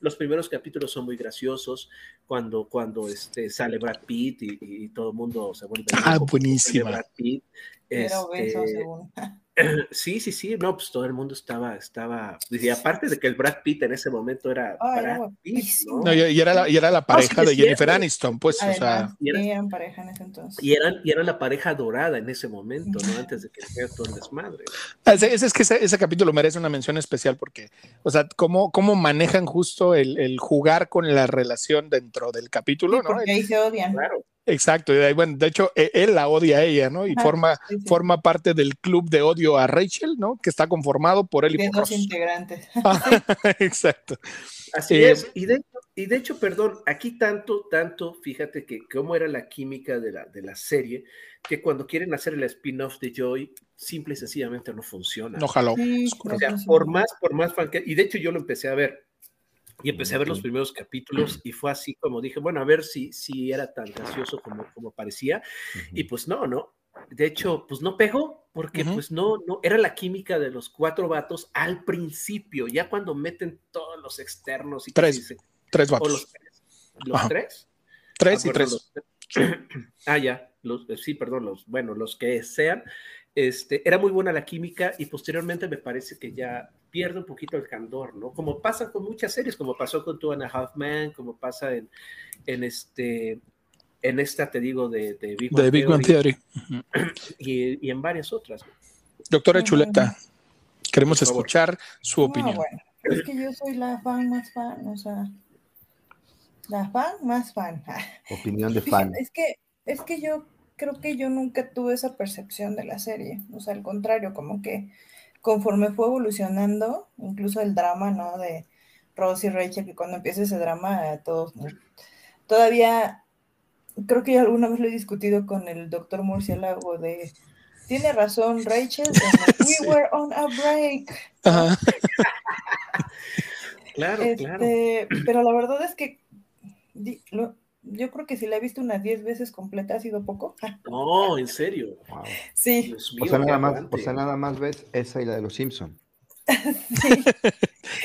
Los primeros capítulos son muy graciosos cuando, cuando este, sale Brad Pitt y, todo el mundo se vuelve. Ah, buenísima. Brad Pitt. Era obeso, Este, según. Sí, sí, sí, no, pues todo el mundo estaba, estaba, y aparte de que el Brad Pitt en ese momento era Ah, Brad Pitt. ¿no? No, y, y era la, y era la pareja sí, de Jennifer cierto. Aniston, pues, o sea. Y eran pareja en ese entonces. Y eran, y eran la pareja dorada en ese momento, ¿no? Antes de que fuera todo el desmadre. Ese, ese es que ese, ese capítulo merece una mención especial porque, o sea, cómo, cómo manejan justo el, el jugar con la relación dentro del capítulo, Sí, ¿no? porque ahí se odian. Claro. Exacto, y de ahí, bueno, de hecho, e- él la odia a ella, ¿no? Y forma, sí, sí. forma parte del club de odio a Rachel, ¿no? Que está conformado por él y De por dos Ross. integrantes. Exacto. Así Eh, es. Y de, hecho- y de hecho, perdón, aquí tanto, tanto, fíjate que cómo era la química de la, de la serie, que cuando quieren hacer el spin-off de Joy, simple y sencillamente no funciona. No jaló. Sí, O sea, por más, por más fan que, y de hecho yo lo empecé a ver. Y empecé a ver los primeros capítulos y fue así como dije, bueno, a ver si, si era tan gracioso como, como parecía. Y pues no, ¿no? De hecho, pues no pegó, porque Ujú. pues no, no, era la química de los cuatro vatos al principio, ya cuando meten todos los externos y Tres. Tres o vatos. los tres. ¿Los Ajá. tres? Tres Ah, y tres. los ah, ya, los, eh, sí, perdón, los, bueno, los que sean. Este, era muy buena la química y posteriormente me parece que ya pierde un poquito el candor, ¿no? Como pasa con muchas series, como pasó con Two and a Half Men, como pasa en, en este, en esta, te digo, de, de Big Bang De Big Bang Theory y, y en varias otras. Doctora Ujú. Chuleta, queremos escuchar su No, opinión. bueno, es que yo soy la fan más fan, o sea, la fan más fan. Opinión de fan. Es que, es que yo creo que yo nunca tuve esa percepción de la serie, o sea, al contrario, como que conforme fue evolucionando, incluso el drama, ¿no? De Ross y Rachel, que cuando empieza ese drama, a todos, ¿no? todavía, creo que yo alguna vez lo he discutido con el doctor Murciélago de, tiene razón Rachel, Sí. we were on a break. Ajá. Claro, claro. Este, pero la verdad es que di- lo- yo creo que si la he visto unas 10 veces completa ha sido poco. No, en serio. Wow. Sí, O sea, nada más, o sea, nada más ves esa y la de los Simpson. sí.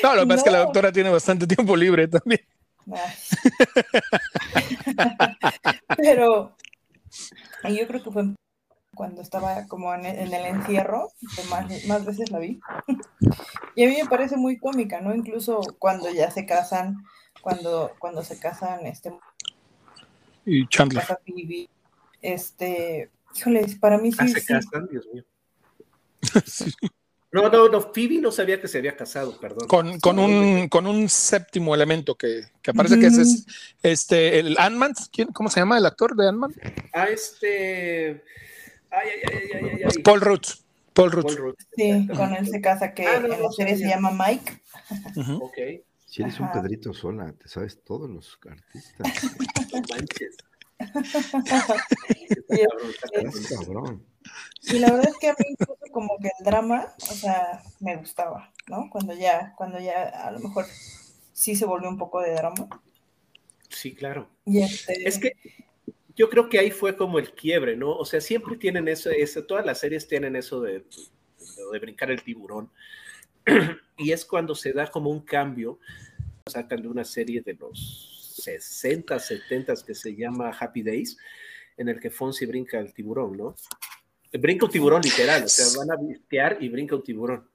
No, lo que pasa es que la doctora tiene bastante tiempo libre también. Pero y yo creo que fue cuando estaba como en, el encierro, que más, más veces la vi. y a mí me parece muy cómica, ¿no? Incluso cuando ya se casan, cuando, cuando se casan, este... Y Chandler. Este, híjoles, para mí ah, sí. se casan, Dios mío. No, no, no, Phoebe no sabía que se había casado, perdón. Con, con un, con un séptimo elemento que, que parece que ese es este, el Ant-Man. ¿Cómo se llama el actor de Ant-Man? Ah, este. Ay, ay, ay, ay, ay, Paul Rudd. Paul Rudd. Sí, con él se casa, que ah, en la serie se llama Mike. Ok. Si eres un Pedrito Sola, te sabes todos los artistas. manches. cabrón. Y la verdad es que a mí como que el drama, o sea, me gustaba, ¿no? Cuando ya, cuando ya a lo mejor sí se volvió un poco de drama. Sí, claro. Y este... Es que yo creo que ahí fue como el quiebre, ¿no? O sea, siempre tienen eso, eso todas las series tienen eso de, de brincar el tiburón. y es cuando se da como un cambio, sacan de una serie de los 60, 70 que se llama Happy Days, en el que Fonsi brinca el tiburón, ¿no? Brinca un tiburón literal, o sea, van a vistear y brinca un tiburón.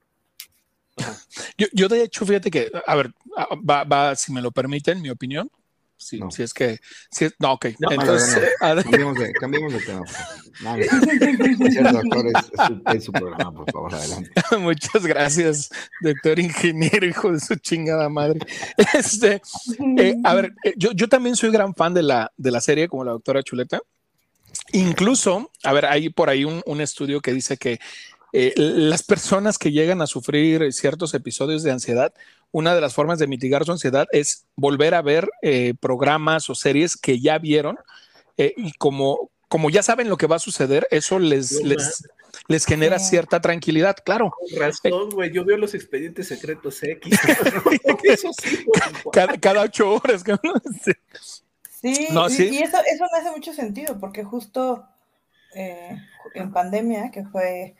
Yo, yo, de hecho, fíjate que, a ver, va, va, si me lo permiten, mi opinión. Sí, no. Si es que, si no, ok. No, Entonces, no, no. Cambiemos, de, cambiemos de tema. Doctor, es, es, su, programa, por favor, adelante. Muchas gracias, doctor ingeniero, hijo de su chingada madre. Este, eh, a ver, yo, yo también soy gran fan de la, de la serie, como la doctora Chuleta. Incluso, a ver, hay por ahí un, un estudio que dice que eh, las personas que llegan a sufrir ciertos episodios de ansiedad, una de las formas de mitigar su ansiedad es volver a ver eh, programas o series que ya vieron eh, y como, como ya saben lo que va a suceder, eso les, les, les genera cierta tranquilidad, claro. Con razón, güey, yo veo los expedientes secretos X. eso sí, cada, cada, ocho horas. Sí, no, sí. Y, eso, eso me hace mucho sentido, porque justo eh, en pandemia, que fue,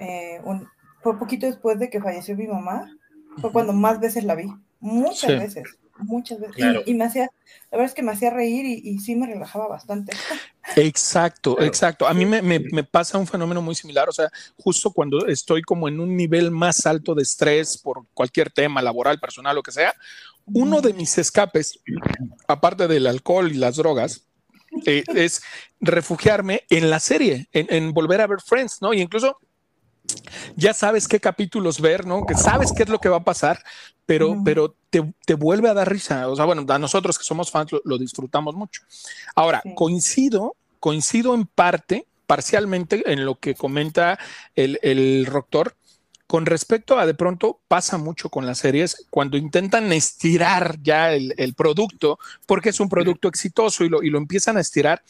eh, un, fue poquito después de que falleció mi mamá, fue cuando más veces la vi, muchas sí. veces, muchas veces. Claro. Y, y, me hacía, la verdad es que me hacía reír y, y sí me relajaba bastante. Exacto, claro. exacto. A mí me, me, me, pasa un fenómeno muy similar, o sea, justo cuando estoy como en un nivel más alto de estrés por cualquier tema laboral, personal, lo que sea, uno de mis escapes, aparte del alcohol y las drogas, eh, es refugiarme en la serie, en, en, volver a ver Friends, ¿no? Y incluso ya sabes qué capítulos ver, ¿no? Que sabes qué es lo que va a pasar, pero, mm. pero te, te, vuelve a dar risa. O sea, bueno, a nosotros que somos fans lo, lo disfrutamos mucho. Ahora, sí. coincido, coincido en parte, parcialmente, en lo que comenta el, el doctor con respecto a de pronto pasa mucho con las series cuando intentan estirar ya el, el producto porque es un producto exitoso y lo, y lo empiezan a estirar.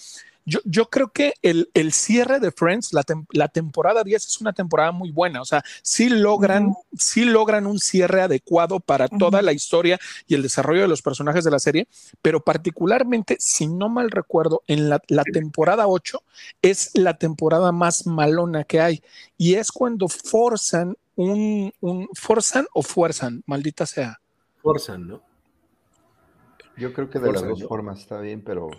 Yo, yo, creo que el, el, cierre de Friends, la, tem la, temporada 10 es una temporada muy buena. O sea, sí logran, uh -huh. sí logran un cierre adecuado para uh -huh. toda la historia y el desarrollo de los personajes de la serie, pero particularmente, si no mal recuerdo, en la, la temporada 8 es la temporada más malona que hay y es cuando forzan un, un forzan o fuerzan, maldita sea. Forzan, ¿no? Yo creo que de las dos ¿no? formas está bien, pero.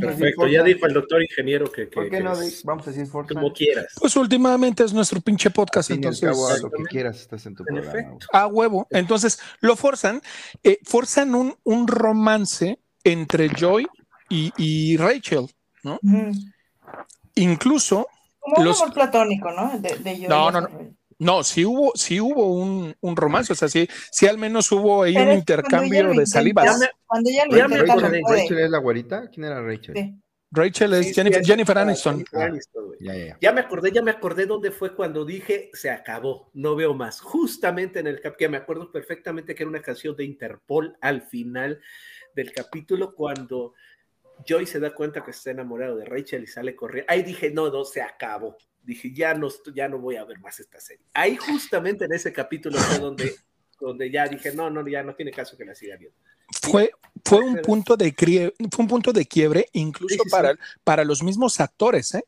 Perfecto, ya dijo el doctor ingeniero que. que ¿Por qué que no es, vamos a decir Forzan? Como quieras. Pues últimamente es nuestro pinche podcast, al entonces. cabo, a lo que quieras estás en tu En programa. efecto. A huevo. Entonces lo forzan, eh, forzan un, un, romance entre Joy y, y Rachel, ¿no? -huh. Incluso. Como los... un amor platónico, ¿no? De, de Joy no, no, no. No, sí hubo, sí hubo un, un romance, o sea, sí, sí al menos hubo ahí Pero un intercambio de salivas. Ya me, cuando ella lo Rachel, Rachel, Rachel, es la güerita? ¿Quién era Rachel? Sí. Rachel es sí, Jennifer, sí, Jennifer, Aniston. Jennifer Aniston ah, ya, ya. ya, me acordé, ya me acordé dónde fue cuando dije se acabó, no veo más. Justamente en el cap que me acuerdo perfectamente que era una canción de Interpol al final del capítulo cuando Joy se da cuenta que está enamorado de Rachel y sale corriendo. Ahí dije, no, no, se acabó dije, ya no, ya no voy a ver más esta serie. Ahí justamente en ese capítulo fue donde, donde ya dije, no, no, ya no tiene caso que la siga viendo. Fue, fue, un punto de fue un punto de quiebre incluso sí, sí, para, para los mismos actores, ¿eh?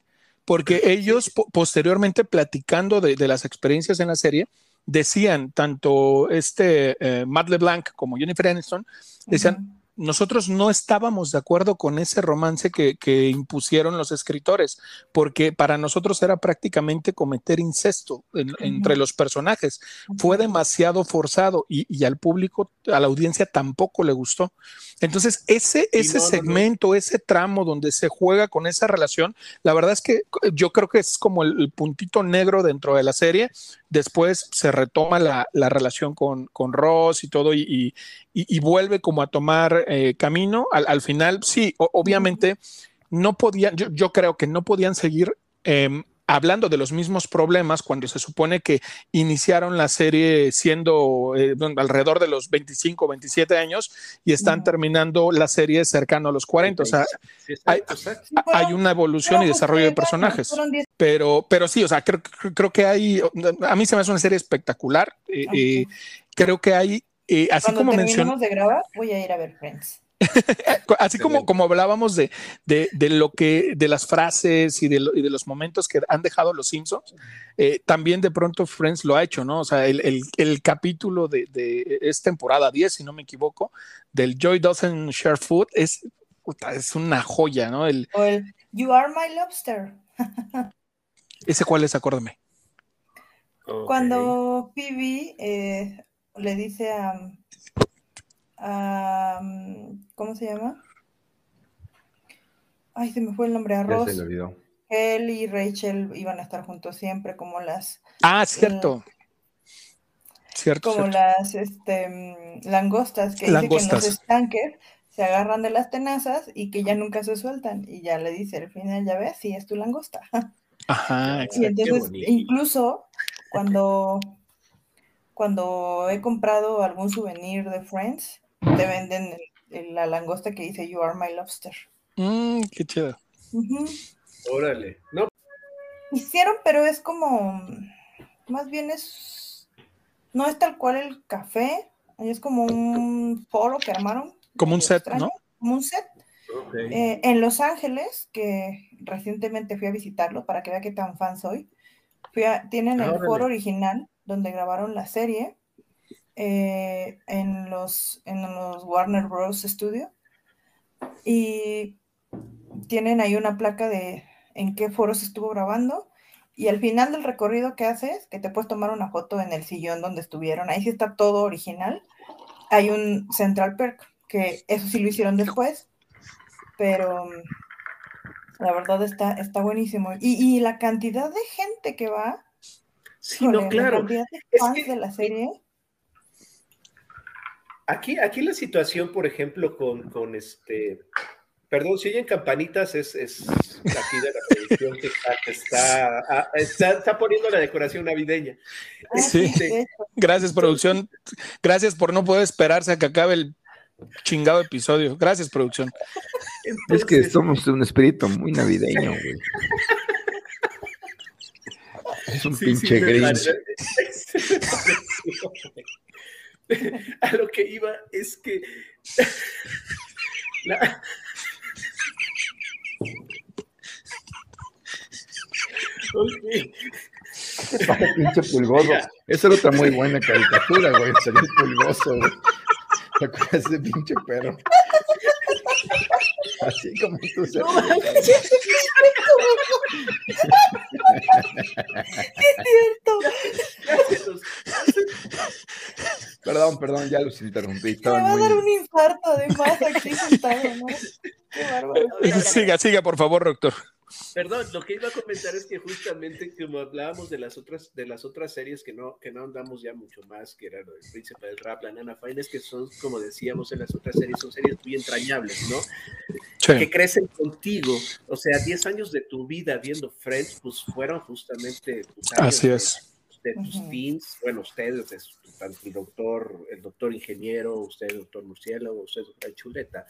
porque ellos po posteriormente platicando de, de, las experiencias en la serie, decían, tanto este eh, Matt LeBlanc como Jennifer Aniston, decían, uh -huh nosotros no estábamos de acuerdo con ese romance que, impusieron los escritores, porque para nosotros era prácticamente cometer incesto entre los personajes. Fue demasiado forzado y, al público, a la audiencia tampoco le gustó. Entonces, ese, ese segmento, ese tramo donde se juega con esa relación, la verdad es que yo creo que es como el, puntito negro dentro de la serie. Después se retoma la, relación con, con, Ross y todo y, vuelve como a tomar eh, camino. Al, final, sí, obviamente no podían, yo, creo que no podían seguir em, hablando de los mismos problemas cuando se supone que iniciaron la serie siendo eh, alrededor de los 25, 27 años y están terminando la serie cercano a los 40. O sea, hay, una evolución y desarrollo de personajes. Pero, pero sí, o sea, creo, creo que hay, a mí se me hace una serie espectacular. Eh, eh, creo que hay, así como mencioné. de grabar, voy a ir a ver Friends. Así como, como hablábamos de, de, lo que, de las frases y de, los momentos que han dejado los Simpsons, eh, también de pronto Friends lo ha hecho, ¿no? O sea, el, capítulo de, es temporada 10, si no me equivoco, del Joy Doesn't Share Food es, es una joya, ¿no? El, o el You Are My Lobster. ¿Ese cuál es? Acuérdame. Cuando Phoebe eh, le dice a ¿cómo se llama? Ay, se me fue el nombre, Arroz. Él y Rachel iban a estar juntos siempre, como las. Ah, cierto. cierto. Como las este, langostas que, Dice que en los estanques se agarran de las tenazas y que ya nunca se sueltan. Y ya le dice al final, ya ves, sí, es tu langosta. Ajá, exacto. Y entonces, incluso cuando, cuando he comprado algún souvenir de Friends, te venden la langosta que dice You are my lobster. Mmm, qué chido. Órale. No. Hicieron, pero es como, más bien es, no es tal cual el café, es como un foro que armaron. Como un set, ¿no? Como un set. Eh, en Los Ángeles, que recientemente fui a visitarlo para que vea qué tan fan soy, tienen el foro original donde grabaron la serie eh, en, los, en los Warner Bros. Studio y tienen ahí una placa de en qué foros estuvo grabando y al final del recorrido que haces, que te puedes tomar una foto en el sillón donde estuvieron, ahí sí está todo original, hay un Central Perk, que eso sí lo hicieron después, pero la verdad está, está buenísimo. Y, la cantidad de gente que va, sí, no, claro. La cantidad de fans de la serie Aquí, aquí la situación, por ejemplo, con, con este, perdón, si oyen campanitas, es, es aquí de la producción que está, ah, está, está, poniendo la decoración navideña. Ah, sí, gracias producción, gracias por no poder esperarse a que acabe el chingado episodio. Gracias producción. es que somos un espíritu muy navideño, güey. Es un pinche gris. a lo que iba es que la... okay. pinche pulgoso. Esa era otra muy buena caricatura, güey. Sería el pulgoso, güey. ¿Te acuerdas de pinche perro? Así como tú se. No, es cierto. Perdón, perdón, ya los interrumpí. Me va a dar un infarto además aquí sentado, ¿no? Qué bárbaro. Siga, siga, por favor, doctor. Perdón, lo que iba a comentar es que justamente como hablábamos de las otras, de las otras series que no, que no andamos ya mucho más, que era el príncipe del rap, la nana fine, es que son, como decíamos en las otras series, son series muy entrañables, ¿no? Que crecen contigo. O sea, 10 años de tu vida viendo Friends, pues fueron justamente Así es. De, tus teens, bueno, ustedes, tanto el doctor, el doctor ingeniero, usted, doctor Murciélago, usted, doctor Chuleta,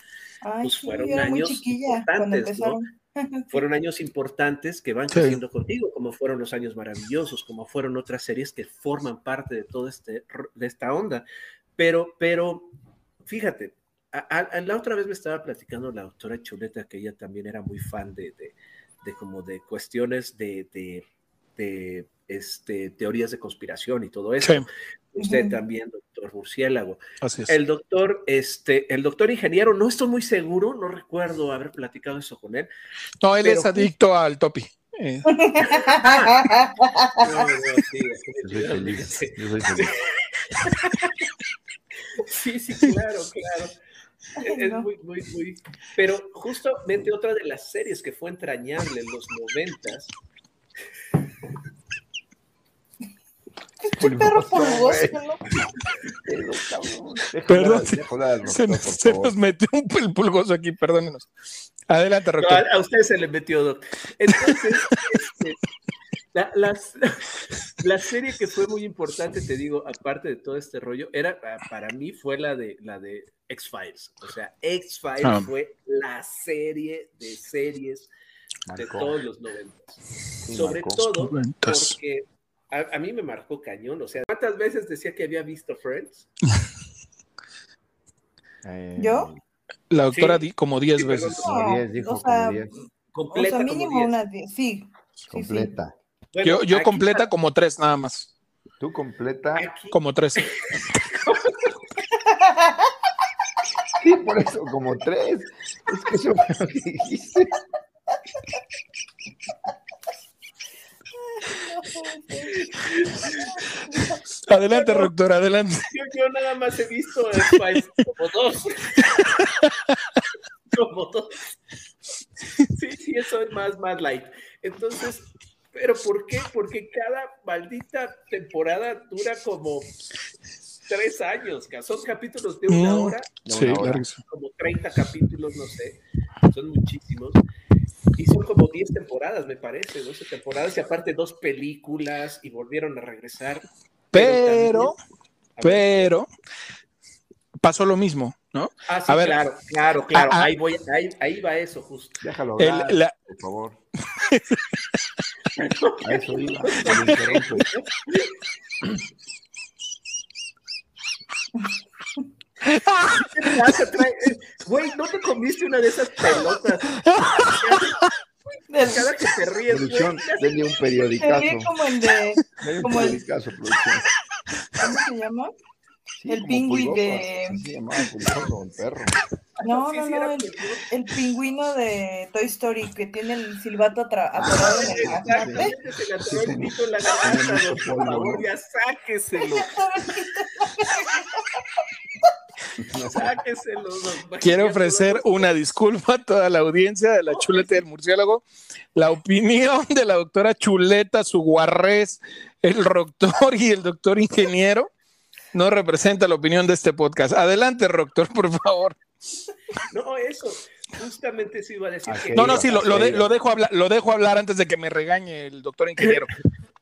pues fueron años importantes, ¿no? fueron años importantes que van creciendo contigo, como fueron los años maravillosos, como fueron otras series que forman parte de toda este, de esta onda. Pero, pero, fíjate, la otra vez me estaba platicando la doctora Chuleta, que ella también era muy fan de, de, como de cuestiones de, de, este, teorías de conspiración y todo eso. Usted también, doctor Murciélago. El doctor, este, el doctor ingeniero, no estoy muy seguro, no recuerdo haber platicado eso con él. No, él es adicto al topi. Eh. Sí, sí, claro, claro. Es muy, muy, muy. Pero justamente otra de las series que fue entrañable en los noventas. Este perro pulgoso, Perdón, se, nos, metió un pulgoso aquí, perdónenos. Adelante, doctor. a, usted se le metió, doctor. Entonces, este, la, serie que fue muy importante, te digo, aparte de todo este rollo, era ah, para mí fue la de la de X-Files. O sea, X-Files ah. fue la serie de series de todos los noventas. Sobre todo porque a, mí me marcó cañón. O sea, ¿cuántas veces decía que había visto Friends? ¿Yo? La doctora di como 10 veces. Como 10, dijo como 10. Completa. O sea, mínimo unas 10, sí. Completa yo yo completa como tres nada más. ¿Tú completa? Como tres. sí, por eso, como tres. Es que eso fue lo dijiste. Adelante, doctor, adelante. Yo, nada más he visto como dos. como dos. Sí, sí, eso es más, más light. Entonces, ¿Pero por qué? Porque cada maldita temporada dura como tres años, son capítulos de una hora, sí, como 30 capítulos, no sé, son muchísimos. Y son como 10 temporadas, me parece, 12 temporadas, y aparte dos películas, y volvieron a regresar. Pero, pero, pasó lo mismo, ¿no? Ah, sí, a ver, claro, claro, claro, ahí, voy, ahí, ahí va eso, justo. Déjalo hablar, por favor. A eso iba. Güey, ¿no te comiste una de esas pelotas? Cada que te ríes, producción, denle un periodicazo. como el de... Como el... Periodicazo, producción. ¿Cómo se llama? el pingüino de. No, no, no, el, pingüino de Toy Story que tiene el silbato atorado en la Exactamente, se le atoró el pito en la garganta, por favor, ya sáqueselo. Sáqueselo. Quiero ofrecer una disculpa a toda la audiencia de la chuleta del murciélago. La opinión de la doctora Chuleta, su guarrés, el doctor y el doctor ingeniero no representa la opinión de este podcast. Adelante, Doctor, por favor. No, eso. Justamente se iba a decir. que no, no, sí, lo, dejo hablar, lo dejo hablar antes de que me regañe el doctor ingeniero.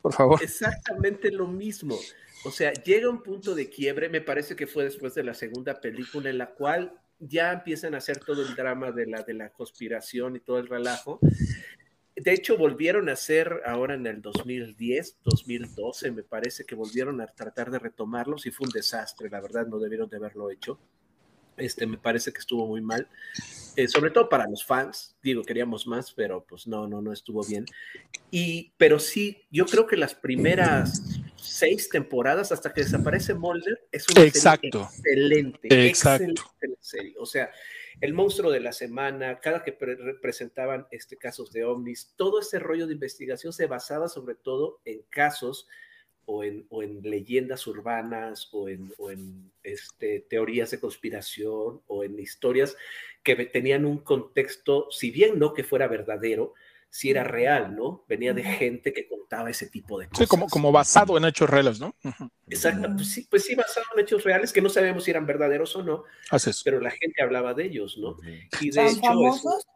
Por favor. Exactamente lo mismo. O sea, llega un punto de quiebre, me parece que fue después de la segunda película, en la cual ya empiezan a hacer todo el drama de la, de la conspiración y todo el relajo. De hecho, volvieron a hacer ahora en el 2010, 2012, me parece que volvieron a tratar de retomarlos y fue un desastre, la verdad, no debieron de haberlo hecho. Este, me parece que estuvo muy mal, eh, sobre todo para los fans. Digo, queríamos más, pero pues no, no, no estuvo bien. Y, pero sí, yo creo que las primeras seis temporadas hasta que desaparece Mulder es una Exacto. excelente, Exacto. excelente serie. O sea, el monstruo de la semana, cada que presentaban este, casos de ovnis, todo ese rollo de investigación se basaba sobre todo en casos o en, o en leyendas urbanas o en, o en este, teorías de conspiración o en historias que tenían un contexto, si bien no que fuera verdadero, si era real, ¿no? Venía de gente que contaba ese tipo de cosas. Sí, como, como basado en hechos reales, ¿no? Exacto, pues sí, pues sí, basado en hechos reales que no sabemos si eran verdaderos o no, pero la gente hablaba de ellos, ¿no? Y de tan famosos,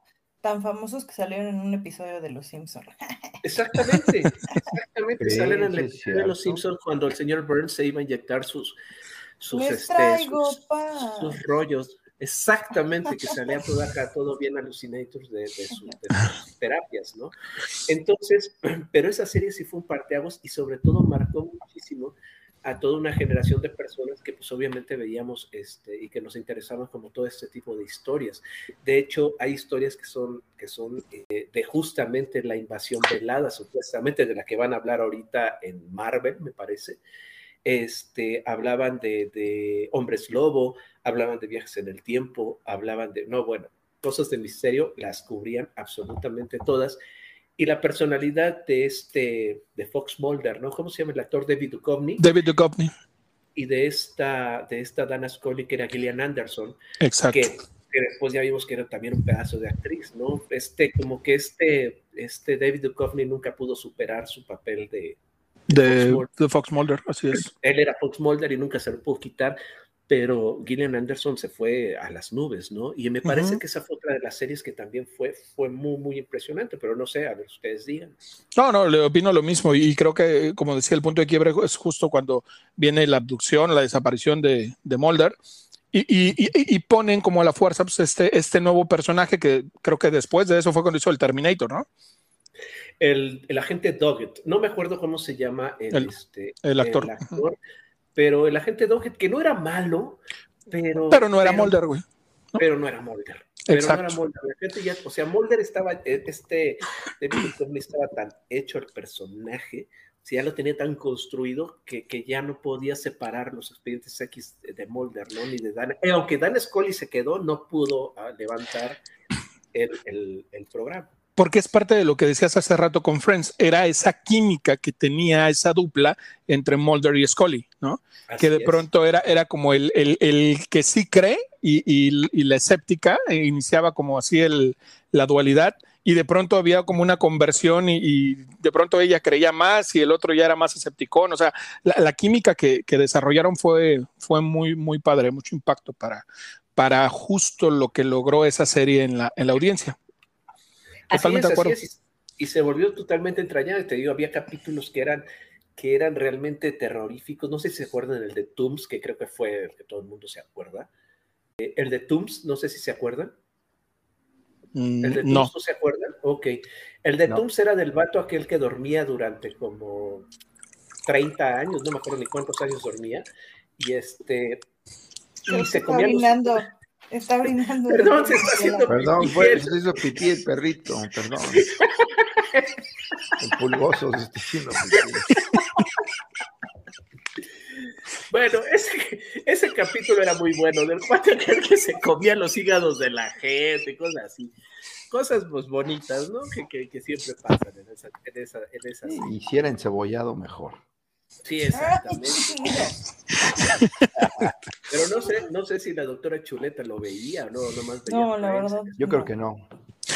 tan famosos que salieron en un episodio de Los Simpsons. Exactamente, exactamente, salen en el episodio de Los Simpsons cuando el señor Burns se iba a inyectar sus sus, este, sus rollos. Exactamente, que salía todo acá, todo bien alucinators de, de, sus terapias, ¿no? Entonces, pero esa serie sí fue un parteaguas y sobre todo marcó muchísimo a toda una generación de personas que pues obviamente veíamos este, y que nos interesaban como todo este tipo de historias. De hecho, hay historias que son, que son eh, de justamente la invasión velada, supuestamente de la que van a hablar ahorita en Marvel, me parece. Este, hablaban de, de hombres lobo, hablaban de viajes en el tiempo, hablaban de, no, bueno, cosas de misterio, las cubrían absolutamente todas y la personalidad de este, de Fox Mulder, ¿no? ¿Cómo se llama el actor? David Duchovny. David Duchovny. Y de esta, de esta Dana Scully, que era Gillian Anderson. Exacto. Que, después ya vimos que era también un pedazo de actriz, ¿no? Este, como que este, este David Duchovny nunca pudo superar su papel de, de, Fox de, Fox Mulder, así es. Él era Fox Mulder y nunca se lo pudo quitar pero Gillian Anderson se fue a las nubes, ¿no? Y me parece que esa fue otra de las series que también fue, fue muy, muy impresionante, pero no sé, a ver, ustedes digan. No, no, le opino lo mismo y creo que, como decía, el punto de quiebre es justo cuando viene la abducción, la desaparición de, de Mulder. Y, y, y, ponen como a la fuerza pues, este, este nuevo personaje que creo que después de eso fue cuando hizo el Terminator, ¿no? El, el agente Doggett, no me acuerdo cómo se llama el, el, este, el actor. Pero el agente Doggett, que no era malo, pero... Pero no era Mulder, güey. ¿no? Pero no era Mulder. Pero Exacto. no era Mulder. Ya, o sea, Mulder estaba, e, este, David estaba tan hecho el personaje, ya lo tenía tan construido que, que, ya no podía separar los expedientes X de Mulder, ¿no? Ni de Dan. Eh, aunque Dan Scully se quedó, no pudo uh, levantar el, el, el programa porque es parte de lo que decías hace rato con Friends, era esa química que tenía esa dupla entre Mulder y Scully, ¿no? Así que de es. pronto era, era como el, el, el, que sí cree y, y, y la escéptica, e iniciaba como así el, la dualidad, y de pronto había como una conversión y, y, de pronto ella creía más y el otro ya era más escepticón, o sea, la, la química que, que, desarrollaron fue, fue muy, muy padre, mucho impacto para, para justo lo que logró esa serie en la, en la audiencia. Totalmente de acuerdo. Es. Y se volvió totalmente entrañable. Te digo, había capítulos que eran, que eran realmente terroríficos. No sé si se acuerdan el de Tooms, que creo que fue el que todo el mundo se acuerda. Eh, el de Tooms, no sé si se acuerdan. Mm, ¿El de Tooms no. no se acuerdan? Ok. El de No. Tooms era del vato aquel que dormía durante como 30 años, no me acuerdo ni cuántos años dormía. Y este. Y se comía los-. Está brindando. Perdón, se está haciendo Perdón, pipí. fue, se hizo pipí el perrito, perdón. El pulgoso se está haciendo pipí. Bueno, ese, ese capítulo era muy bueno, del cuate que se comía los hígados de la gente, cosas así. Cosas pues bonitas, ¿no? Que, que, que siempre pasan en esa, en esa, en esa. Hiciera encebollado mejor. Sí, exactamente. Pero no sé, no sé si la doctora Chuleta lo veía o no, nomás veía No, la verdad. Yo creo que no.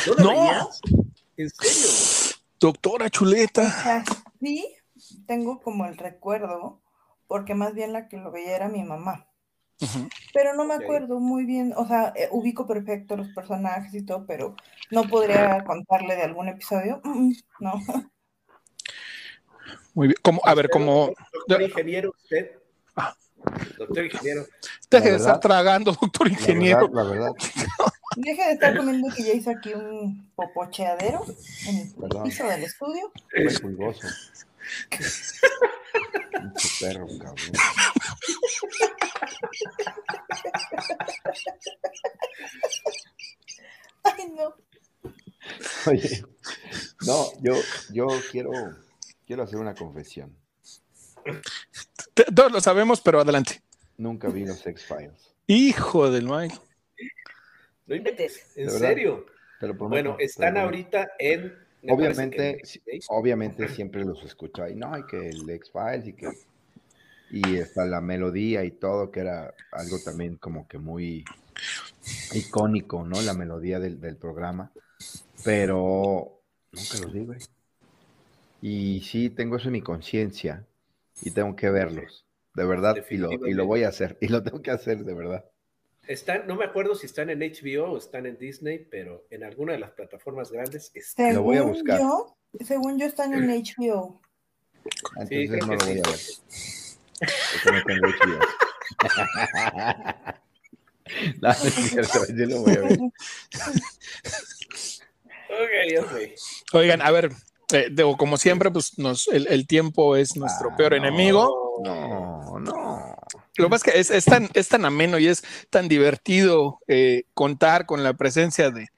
¿No lo No. veías? ¿En serio? Doctora Chuleta. sí, tengo como el recuerdo, porque más bien la que lo veía era mi mamá. Pero no me acuerdo muy bien, o sea, eh, ubico perfecto los personajes y todo, pero no podría contarle de algún episodio. Mm, mm, No. Muy bien. Como, a ver, como. Doctor ingeniero, usted. Ah. Doctor ingeniero. Deje de verdad- estar tragando, doctor La ingeniero. verdad, la verdad. Deje de estar comiendo que ya hizo aquí un popocheadero en el Perdón. piso del estudio. El pulgoso. Perro, cabrón. Ay, no. Oye, no, yo, yo quiero, quiero hacer una confesión. Todos lo sabemos, pero adelante. Nunca vi los X-Files. Hijo del Mike. No inventes, ¿en serio? Te lo prometo. Bueno, lo están prometo. ahorita en. me Obviamente, que obviamente siempre los escucho ahí, no, y que el X-Files y que. Y está la melodía y todo, que era algo también como que muy icónico, ¿no? La melodía del, del programa. Pero nunca los vi, güey. Y sí, tengo eso en mi conciencia y tengo que verlos, de verdad, y lo, y lo voy a hacer, y lo tengo que hacer, de verdad. Están, no me acuerdo si están en HBO o están en Disney, pero en alguna de las plataformas grandes están. Lo voy a Según buscar. yo, según yo están en HBO. Sí, Entonces creo no lo voy sí. a ver. Porque no tengo HBO. no, no es cierto, yo lo voy a ver. Ok, ok. Oigan, a ver, eh, como siempre, pues nos, el, el tiempo es nuestro Ah, peor no. enemigo. No, no. Lo que pasa es que es, es tan, es tan ameno y es tan divertido eh, contar con la presencia de,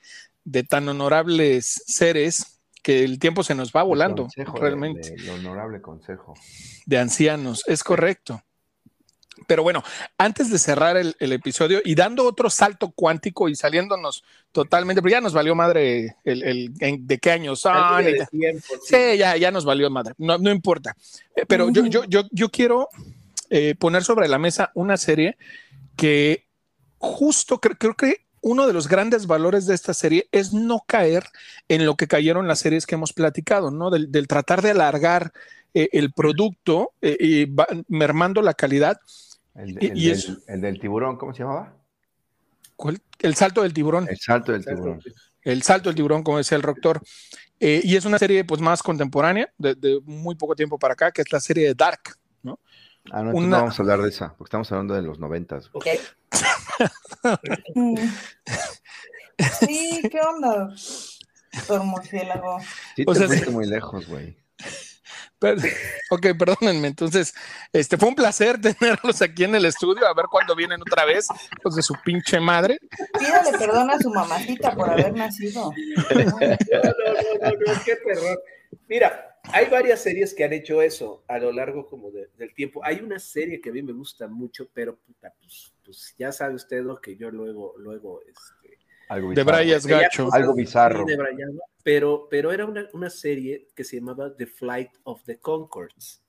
de tan honorables seres que el tiempo se nos va volando, de- realmente, de- el honorable consejo. de ancianos, es correcto. Pero bueno, antes de cerrar el, el episodio y dando otro salto cuántico y saliéndonos totalmente, pero ya nos valió madre el, de qué años son. De tiempo, sí. Sí, ya, ya nos valió madre, no, no importa. Eh, Pero yo, yo, yo, yo quiero eh, poner sobre la mesa una serie que justo cre- creo que uno de los grandes valores de esta serie es no caer en lo que cayeron las series que hemos platicado, ¿no? Del, del tratar de alargar eh, el producto eh, y va- mermando la calidad. El, Y- el y del, es- el del tiburón, ¿cómo se llamaba? ¿Cuál? El salto del tiburón. El salto del tiburón. El salto del tiburón, como decía el doctor. Eh, y es una serie pues más contemporánea, de, de muy poco tiempo para acá, que es la serie de Dark. Ah, no, Una- no vamos a hablar de esa, porque estamos hablando de los noventas. Ok. Mm. Sí, ¿qué onda? Doctor Murciélago. Sí, O te sea, fuiste sí. muy lejos, güey. Ok, perdónenme. Entonces, este fue un placer tenerlos aquí en el estudio, a ver cuándo vienen otra vez, los de su pinche madre. Pídale perdón a su mamacita por haber nacido. No, no, no, no, no, qué terror. Mira, hay varias series que han hecho eso a lo largo como de- del tiempo. Hay una serie que a mí me gusta mucho, pero puta, pues, pues ya sabe usted lo que yo luego, luego, este, Algo De bizarro. Veía Gacho. Algo bizarro. pero, pero era una, una serie que se llamaba The Flight of the Concords.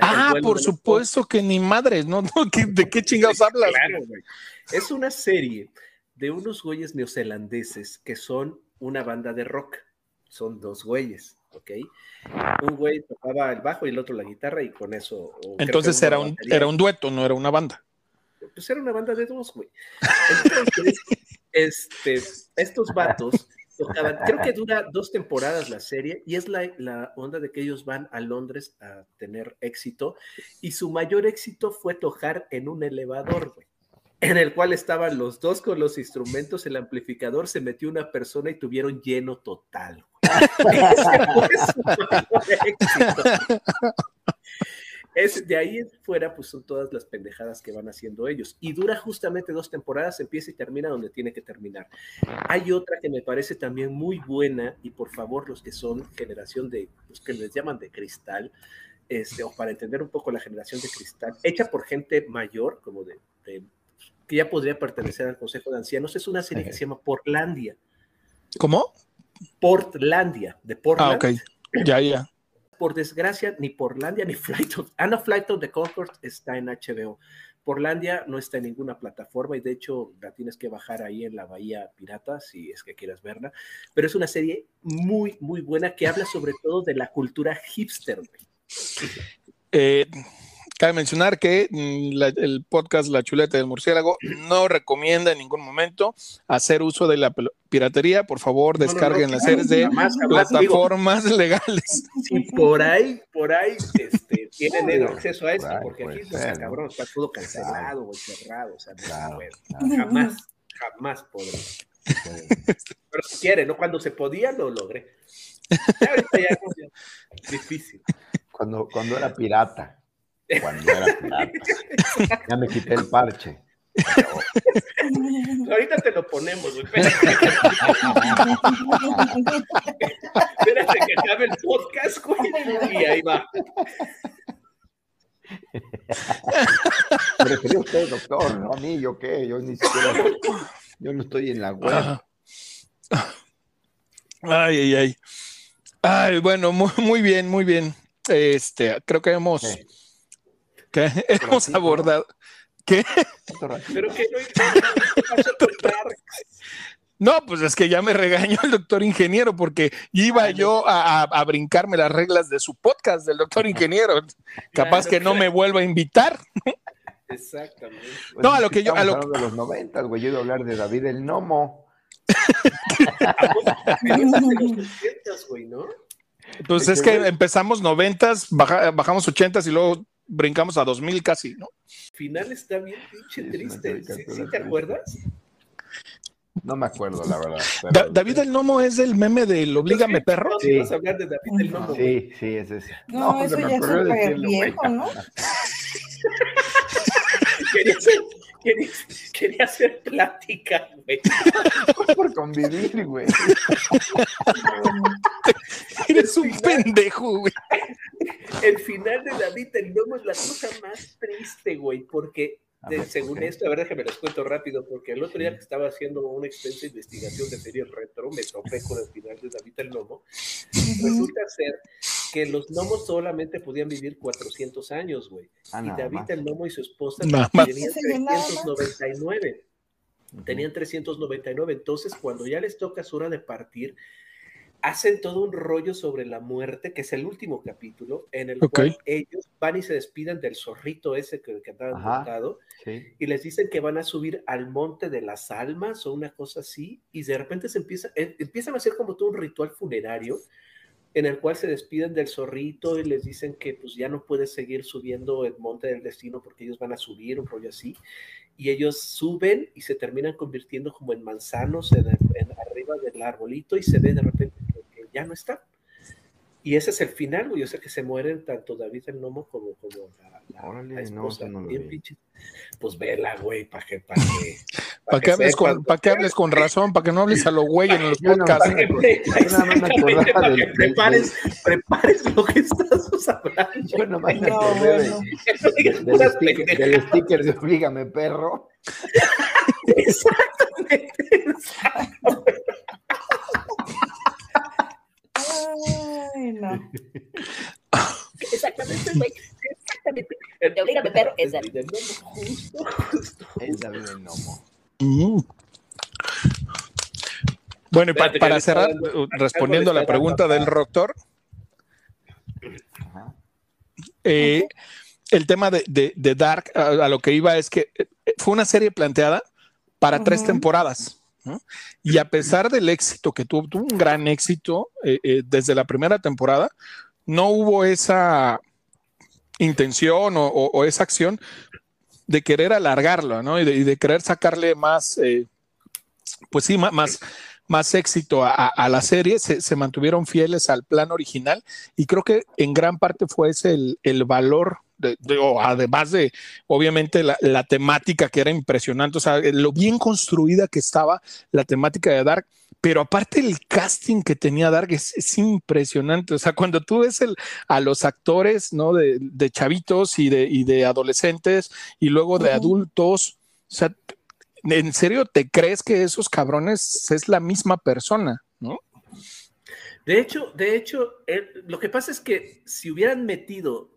Ah, por supuesto que ni madres, ¿no? no ¿qué- ¿De qué chingados hablas? Claro, güey. Es una serie de unos güeyes neozelandeses que son una banda de rock. Son dos güeyes, ¿ok? Un güey tocaba el bajo y el otro la guitarra y con eso. Entonces era un, batería. era un dueto, no era una banda. Pues era una banda de dos, güey. Entonces, este, estos vatos tocaban, creo que dura dos temporadas la serie y es la, la onda de que ellos van a Londres a tener éxito y su mayor éxito fue tocar en un elevador, güey. En el cual estaban los dos con los instrumentos, el amplificador, se metió una persona y tuvieron lleno total. güey. Ese fue su mayor éxito. Es, de ahí en fuera, pues son todas las pendejadas que van haciendo ellos. Y dura justamente dos temporadas, empieza y termina donde tiene que terminar. Hay otra que me parece también muy buena, y por favor, los que son generación de, los que les llaman de cristal, este, o para entender un poco la generación de cristal, hecha por gente mayor, como de, de- que ya podría pertenecer al Consejo de Ancianos, es una serie que se llama Portlandia. ¿Cómo? Portlandia, de Portland. Ah, ok. Ya, ya. Por desgracia, ni Portlandia ni Flight of, ah, no, Flight of the Concord está en HBO. Portlandia no está en ninguna plataforma y de hecho la tienes que bajar ahí en la Bahía Pirata si es que quieras verla. Pero es una serie muy, muy buena que habla sobre todo de la cultura hipster. Eh, cabe mencionar que mm, la- el podcast La Chuleta del Murciélago no recomienda en ningún momento hacer uso de la piratería. Por favor, No, no, no, descarguen las claro, series de jamás, jamás, digo, plataformas legales. si por ahí, por ahí, este, tienen Digo, acceso a esto, porque aquí, ¿no? cabrón, está todo cancelado o cerrado, o sea, claro. jamás, jamás podré. Pero si quiere, ¿no? Cuando se podía, lo logré. Ya ahorita ya es difícil. Cuando, cuando era pirata. Cuando era pirata. Ya me quité el parche. Ahorita te lo ponemos, güey. Espérate, espérate que acabe el podcast, güey. Y ahí va. Prefería usted, doctor, no a mí, yo qué, yo ni siquiera, yo no estoy en la web. Ay, ay, ay. Ay, bueno, muy, muy bien, muy bien. Este, creo que hemos, Sí. Que hemos ratito. abordado. ¿Qué? Pero que no. No, pues es que ya me regañó el doctor ingeniero porque iba yo a, a- a brincarme las reglas de su podcast del doctor ingeniero. Capaz Claro, que no me vuelva a invitar. Exactamente. Pues No, a lo que yo- a lo- de los noventas, güey, yo iba a hablar de David el Nomo. Pero es de los 80, güey, ¿no? Pues es que empezamos noventas, baja- bajamos ochentas y luego brincamos a 2000 casi, ¿no? Final está bien pinche sí, triste. ¿Sí, ¿sí te acuerdas? No me acuerdo, la verdad. Da David el Nomo es el meme del Oblígame Perro. Sí, vas a hablar de David el Nomo. Sí, sí, es ese. No, no eso ya es súper viejo, ¿no? Quería ser quería, quería hacer plática, güey. Por convivir, güey. Eres un pendejo, güey. El final de David el Lomo es la cosa más triste, güey, porque de- ver, según esto, a ver, déjame les cuento rápido, porque el otro día que estaba haciendo una extensa investigación de series retro, me topé con el final de David el Lomo. Resulta ser que los gnomos solamente podían vivir 400 años, güey. Ah, y David más. el Gnomo y su esposa tenían ¿En serio, nada más? 399. Tenían 399. Entonces, cuando ya les toca su hora de partir, hacen todo un rollo sobre la muerte, que es el último capítulo, en el Ok. cual ellos van y se despiden del zorrito ese que, que andaban montado Sí. y les dicen que van a subir al monte de las almas o una cosa así, y de repente se empieza, eh, empiezan a hacer como todo un ritual funerario en el cual se despiden del zorrito y les dicen que pues ya no puedes seguir subiendo el monte del destino porque ellos van a subir, un rollo así, y ellos suben y se terminan convirtiendo como en manzanos en, en arriba del arbolito y se ve de repente ya no están. Y ese es el final, güey. O sea que se mueren tanto David el Nomo como, como la, la- Órale, la no, esposa. no lo Bien pinche. Pues vela, güey, para que, para que. Para que, hables con, pa' que hables con razón, para que no hables a lo güey en los Yo no, podcasts. para que, Yo exactamente, prepares, prepares lo que estás hablando. Yo nomás me No, de-. No del, sticker, del sticker de Oblígame, perro. Exactamente. Ay, no. Exactamente, güey. Exactamente. El de oblígame, perro, es David. El Nomo, justo, justo. Es David el Nomo. Mm. Bueno, y pa- Espérate, para cerrar, uh, respondiendo a la pregunta del doctor, eh, el tema de, de- de Dark, a, a lo que iba es que eh, fue una serie planteada para tres Ujú. temporadas. Y a pesar del éxito que tuvo, tuvo un gran éxito eh, eh, desde la primera temporada, no hubo esa intención o, esa acción de querer alargarlo, ¿no? Y de, querer sacarle más, eh, pues sí, más, más éxito a, la serie. Se, mantuvieron fieles al plan original y creo que en gran parte fue ese el valor. De, de- o además de, obviamente, la, la temática que era impresionante, o sea, lo bien construida que estaba la temática de Dark, pero aparte el casting que tenía Dark es, es impresionante. O sea, cuando tú ves el, a los actores, ¿no? De, de chavitos y de, y de adolescentes y luego de adultos, o sea, ¿en serio te crees que esos cabrones es la misma persona? ¿no? De hecho, de hecho, lo que pasa es que si hubieran metido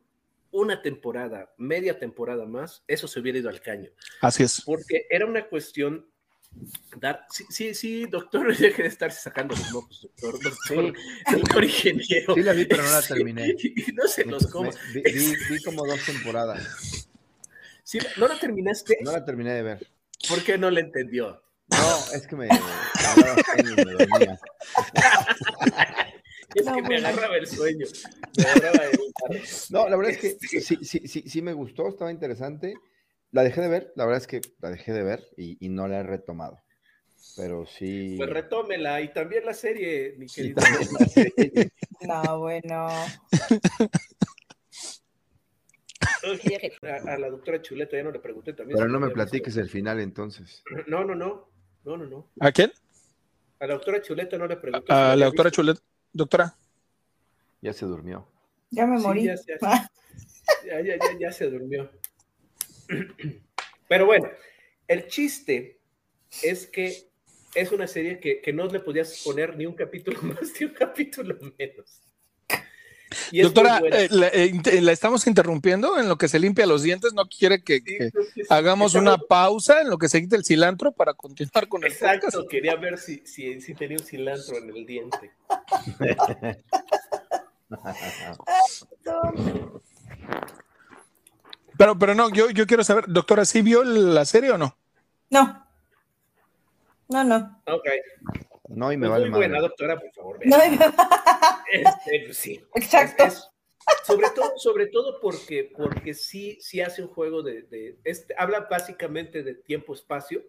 una temporada, media temporada más, eso se hubiera ido al caño. Así es. Porque era una cuestión dar. Sí, sí, sí, doctor, deje de estarse sacando los mocos, doctor, doctor, doctor ingeniero. Sí la vi, pero no la terminé. Y no se los coma. Me- vi, vi- vi como dos temporadas. Sí, ¿No la terminaste? No la terminé de ver. ¿Por qué no la entendió? No, es que me me dormía. Es No, que me agarraba el sueño. Me agarraba el- No, la verdad es que Este, sí, sí, sí, sí me gustó, estaba interesante. La dejé de ver, la verdad es que la dejé de ver y, y no la he retomado. Pero sí. Pues retómela y también la serie, mi querido. la serie. No, bueno. A, a la doctora Chuleta ya no le pregunté también. Pero no me visto. platiques el final entonces. No, no, no. No, no, no. ¿A quién? A la doctora Chuleta no le pregunté. si A había la doctora visto. Doctora. Ya se durmió. Ya me Sí, morí. ya, ya, ya, ya, ya, ya se durmió. Pero bueno, el chiste es que es una serie que, que no le podías poner ni un capítulo más ni un capítulo menos. Y Doctora, eh, la, eh, int- la estamos interrumpiendo en lo que se limpia los dientes. ¿No quiere que, Sí, que creo que sí. hagamos una pausa en lo que se quita el cilantro para continuar con el podcast? Exacto, quería ver si, si, si tenía un cilantro en el diente. Pero, pero no, yo, yo quiero saber, doctora, ¿sí vio la serie o no? No. No, no. Ok, No, y me pues vale muy madre. buena, doctora, por favor. No. Este, pues sí. exacto. Es- es- sobre todo, sobre todo porque, porque sí, sí hace un juego de, de- este, habla básicamente de tiempo-espacio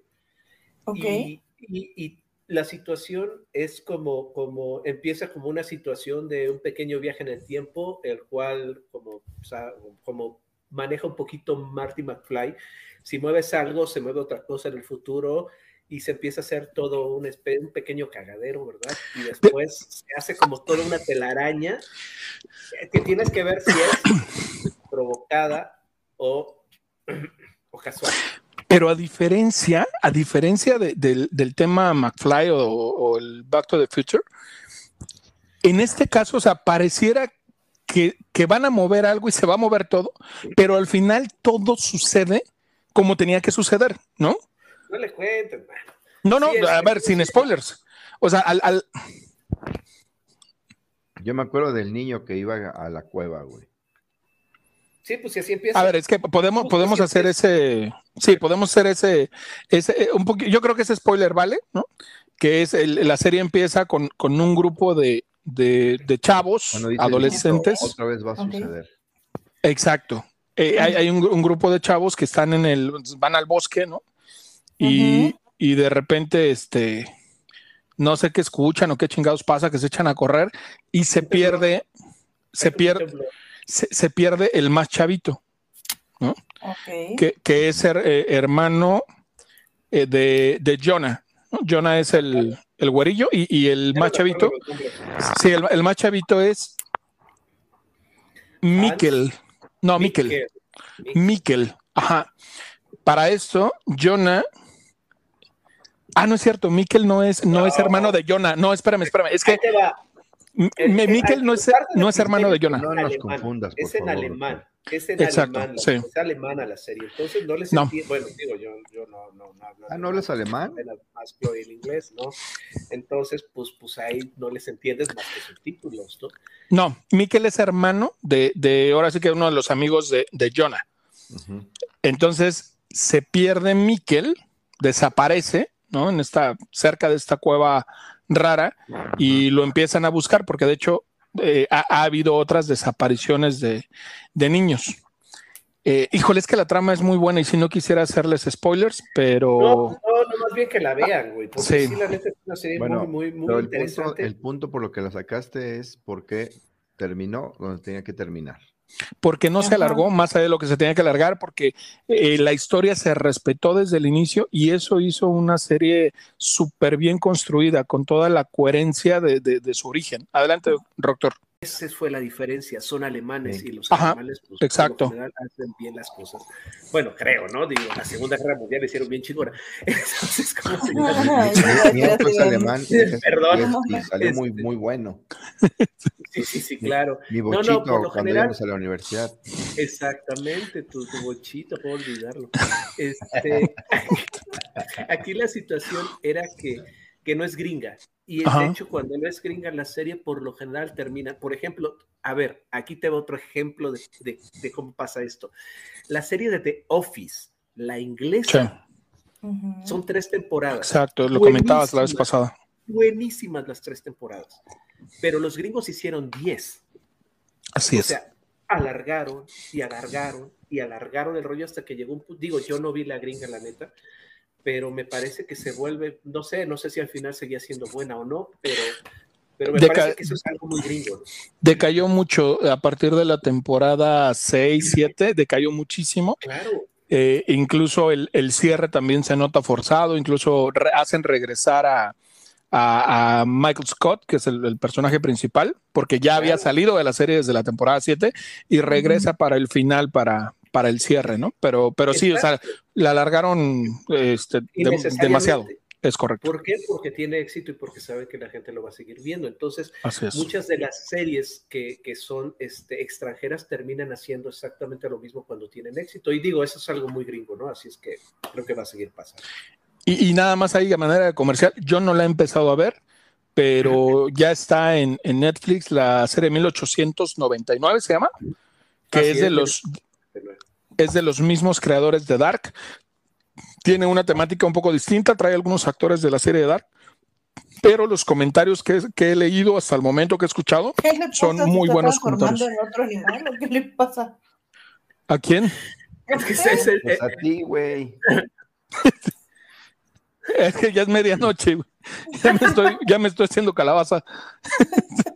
Ok. y, y- y la situación es como, como, empieza como una situación de un pequeño viaje en el tiempo, el cual como, o sea, como maneja un poquito Marty McFly. Si mueves algo, se mueve otra cosa en el futuro y se empieza a hacer todo un, un pequeño cagadero, ¿verdad? Y después se hace como toda una telaraña que tienes que ver si es provocada o, o casual. Pero a diferencia, a diferencia de- del, del tema McFly o, o el Back to the Future, en este caso, o sea, pareciera que, que van a mover algo y se va a mover todo, pero al final todo sucede como tenía que suceder, ¿no? No le cuenten, man. No, no, Sí, es- a ver, sin spoilers. O sea, al, al- Yo me acuerdo del niño que iba a la cueva, güey. Sí, pues si así empieza. a ver, es que podemos, Justo podemos hacer es. ese, sí, podemos hacer ese, ese, eh, un poquito, yo creo que ese spoiler vale, ¿no? Que es el- la serie empieza con, con un grupo de, de, de chavos, adolescentes. Otra vez va a suceder. Exacto. Eh, hay hay un, un grupo de chavos que están en el, van al bosque, ¿no? Y, y de repente, este, no sé qué escuchan o qué chingados pasa, que se echan a correr y se pierde, se pierde, se, se pierde el más chavito, Ok. que, que es her- eh, hermano eh, de, de Jonah. ¿no? Jonah es el, el güerillo y, y el más chavito, sí, el, el más chavito es Mikkel. No, Mikkel. Mikkel. Ajá. Para esto, Jonah. Ah, no es cierto. Mikkel no es, no, es No. hermano de Jonah. No, espérame, espérame. Es que Ahí te va. M- El- M- el- Mikkel no es, no es hermano de Jonah. No nos confundas, por Es en favor, alemán. Es en Exacto, alemán. sí. Es alemana la serie. Entonces no les No. entiendo. Bueno, digo, yo, yo no, no, no hablo. Ah, ¿no hablas alemán? Más que el inglés, ¿no? Entonces, pues, pues ahí no les entiendes más que subtítulos, ¿no? No, Mikkel es hermano de, de ahora sí que uno de los amigos de, de Jonah. Entonces se pierde Mikkel, desaparece, ¿no? En esta, cerca de esta cueva rara y lo empiezan a buscar porque de hecho eh, ha, ha habido otras desapariciones de, de niños. Eh, híjole, es que la trama es muy buena y si no quisiera hacerles spoilers, pero No, no, no, más bien que la vean, güey. Porque Sí. sí, la neta es una serie Bueno, muy, muy, muy el punto, interesante. el punto por lo que la sacaste es porque terminó donde tenía que terminar. Porque no se alargó más allá de lo que se tenía que alargar, porque eh, la historia se respetó desde el inicio y eso hizo una serie súper bien construida, con toda la coherencia de, de- de su origen. Adelante, doctor. Esa fue la diferencia, son alemanes Sí. y los Ajá, alemanes pues, exacto. lo general hacen bien las cosas. Bueno, creo, ¿no? Digo, la Segunda Guerra Mundial hicieron bien chingona. Entonces, ¿cómo se llama? Alemán Perdón. y, salió muy, Este. muy bueno. Sí, sí, sí, claro. Mi no, bochito por lo cuando general- íbamos a la universidad. Exactamente, tu, tu bochito, puedo olvidarlo. Este, aquí la situación era que, que no es gringa. Y Ajá. de hecho, cuando no es gringa, la serie por lo general termina. Por ejemplo, a ver, aquí te va otro ejemplo de, de- de cómo pasa esto. La serie de The Office, la inglesa, son tres temporadas. exacto, lo comentabas la vez pasada. Buenísimas las tres temporadas. Pero los gringos hicieron 10. Así o es. sea, alargaron y alargaron y alargaron el rollo hasta que llegó un punto. Digo, yo no vi la gringa, la neta, pero me parece que se vuelve, no sé, no sé si al final seguía siendo buena o no, pero, pero me Deca- parece que eso es algo muy gringo. ¿no? Decayó mucho a partir de la temporada 6, 7, decayó muchísimo. Claro, Eh, incluso el, el cierre también se nota forzado, incluso re- hacen regresar a, a- a Michael Scott, que es el, el personaje principal, porque ya había salido de la serie desde la temporada 7 y regresa para el final, para, para el cierre, ¿no? Pero, pero sí, o sea, la alargaron este, de- demasiado, es correcto. ¿Por qué? Porque tiene éxito y porque sabe que la gente lo va a seguir viendo. Entonces, muchas de las series que, que son este, extranjeras terminan haciendo exactamente lo mismo cuando tienen éxito. Y digo, eso es algo muy gringo, ¿no? Así es que creo que va a seguir pasando. Y, y nada más ahí a manera de comercial, yo no la he empezado a ver, pero ya está en, en Netflix la serie 1899, se llama, que Así es de es, los es de los mismos creadores de Dark. Tiene una temática un poco distinta, trae algunos actores de la serie de Dark, pero los comentarios que, que he leído hasta el momento que he escuchado, ¿Qué le Son muy está buenos transformando en otro animal o qué le pasa? ¿a quién? Es que ese es el- Pues a ti, güey. Es que ya es medianoche, güey. ya me estoy, ya me estoy haciendo calabaza.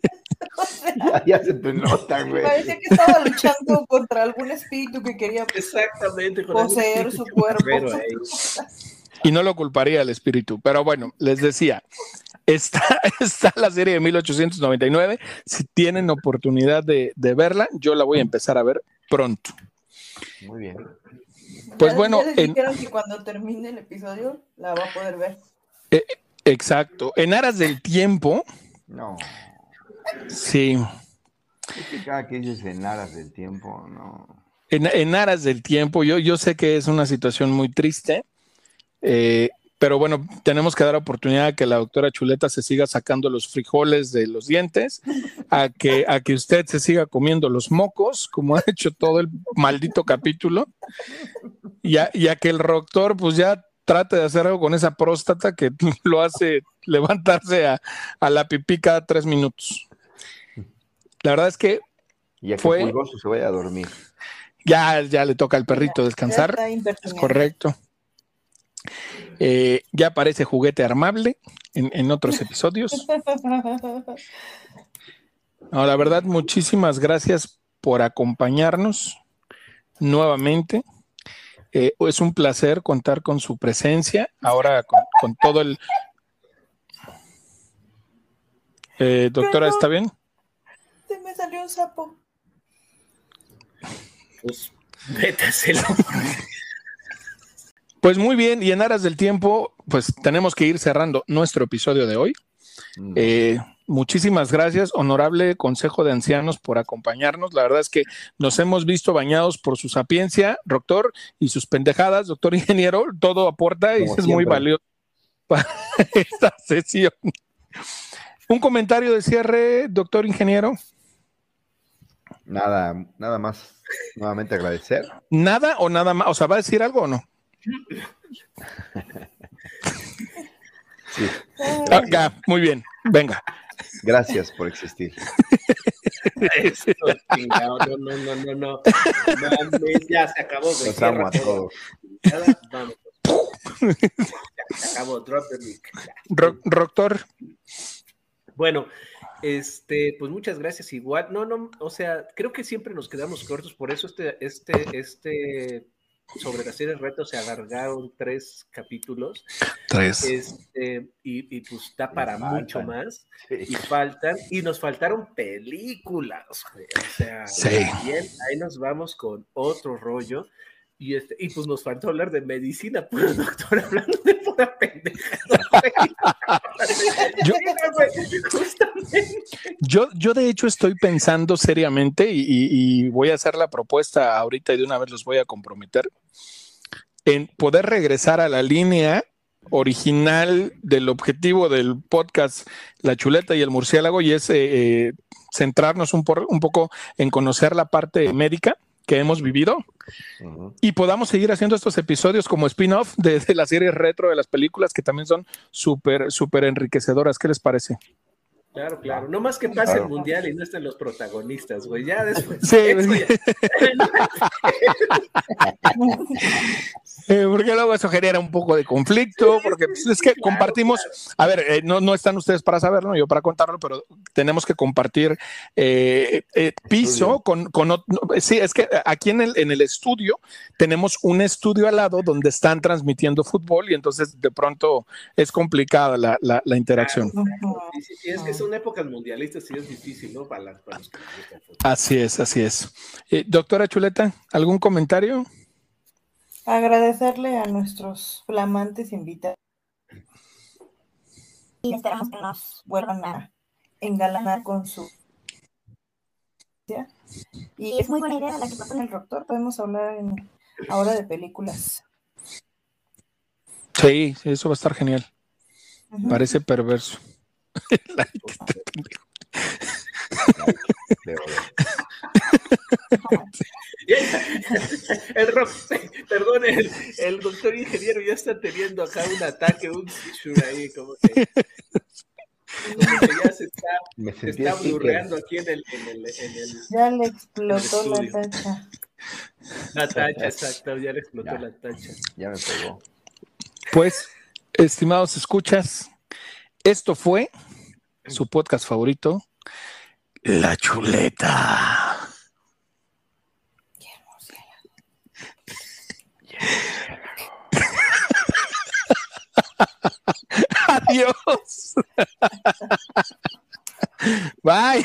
O sea, Ya, se te nota, güey. Parece que estaba luchando contra algún espíritu que quería Exactamente. con algún poseer su cuerpo. Y no lo culparía al espíritu. Pero bueno, les decía, está, está la serie de 1899. Si tienen oportunidad de, de verla, yo la voy a empezar a ver pronto. Muy bien. Pues Ya- bueno, ya les en- dijeron que cuando termine el episodio la va a poder ver. Exacto. En aras del tiempo, No. Sí. Es que cada que dices en aras del tiempo, no. En, en aras del tiempo, yo, yo sé que es una situación muy triste, eh, pero bueno, tenemos que dar oportunidad a que la doctora Chuleta se siga sacando los frijoles de los dientes, a que, a que usted se siga comiendo los mocos, como ha hecho todo el maldito capítulo, y a, y a que el doctor pues ya trate de hacer algo con esa próstata que lo hace levantarse a, a la pipí cada tres minutos. La verdad es que Y a que Fue- Pulgoso se vaya a dormir. ya, ya le toca al perrito Ya descansar. Es correcto. Eh, ya aparece juguete armable en, en otros episodios. No, la verdad, muchísimas gracias por acompañarnos nuevamente. Eh, es un placer contar con su presencia. Ahora con, con todo el. Eh, doctora, ¿está bien? Se me salió un sapo. Pues vétaselo. Pues muy bien, y en aras del tiempo, pues tenemos que ir cerrando nuestro episodio de hoy. Mm. Eh, muchísimas gracias, honorable Consejo de Ancianos, por acompañarnos. La verdad es que nos hemos visto bañados por su sapiencia, doctor, y sus pendejadas, doctor ingeniero. Todo aporta y Como es muy valioso para esta sesión. Un comentario de cierre, doctor ingeniero. Nada, nada más. Nuevamente agradecer. ¿Nada o nada más? O sea, ¿va a decir algo o no? Sí. Ah, ya, muy bien, venga. Gracias por existir. Esto, chingado, no, no, no, no, no. Mames, ya se acabó, güey. Los Cierra amo a todo. todos. Vamos. Ya, se acabó, drop the mic. Ya. Ro- Doctor, Bueno, este, pues muchas gracias. Igual, no, no, o sea, creo que siempre nos quedamos cortos, por eso este, este, este, sobre las series retos se alargaron tres capítulos, tres. este, y, y pues está para mucho más, y faltan, y nos faltaron películas, güey, o sea, Sí. también ahí nos vamos con otro rollo, y este, y pues nos faltó hablar de medicina, pues doctor, hablando de pura. Yo-. Yo, yo de hecho estoy pensando seriamente y, y- y voy a hacer la propuesta ahorita y de una vez los voy a comprometer en poder regresar a la línea original del objetivo del podcast La Chuleta y el Murciélago y es eh, eh, centrarnos un, por- un poco en conocer la parte médica que hemos vivido y podamos seguir haciendo estos episodios como spin-off de, de las series retro de las películas que también son súper, súper enriquecedoras. ¿Qué les parece? Claro, claro. No más que pase Claro. el mundial y no estén los protagonistas, güey. Ya después. Sí, ya- Eh, porque luego eso genera un poco de conflicto, porque pues, es que compartimos, a ver, eh, no, no están ustedes para saberlo, yo para contarlo, pero tenemos que compartir eh, eh, piso Estudio. con, con no, sí, es que aquí en el, en el estudio tenemos un estudio al lado donde están transmitiendo fútbol y entonces de pronto es complicada la, la- la interacción. Sí, es que son épocas mundialistas y es difícil, ¿no? Para, las- para los que. Así es, así es. Eh, doctora Chuleta, ¿algún comentario? Agradecerle a nuestros flamantes invitados. Y esperamos que nos vuelvan a engalanar con su. Y es muy buena idea la que propone el doctor. Podemos hablar en- ahora de películas. Sí, eso va a estar genial. Ujú. Parece perverso. Like, El rock, perdón, el, el doctor ingeniero ya está teniendo acá un ataque, un seizure ahí, como que, como que ya se está, Me se sentí está sticker. blurreando aquí en el, en el, en el, Ya le explotó la tacha. la tacha, exacto, ya le explotó Ya. la tacha. Ya me pegó. Pues, estimados escuchas, esto fue su podcast favorito, La chuleta. Adiós. Bye.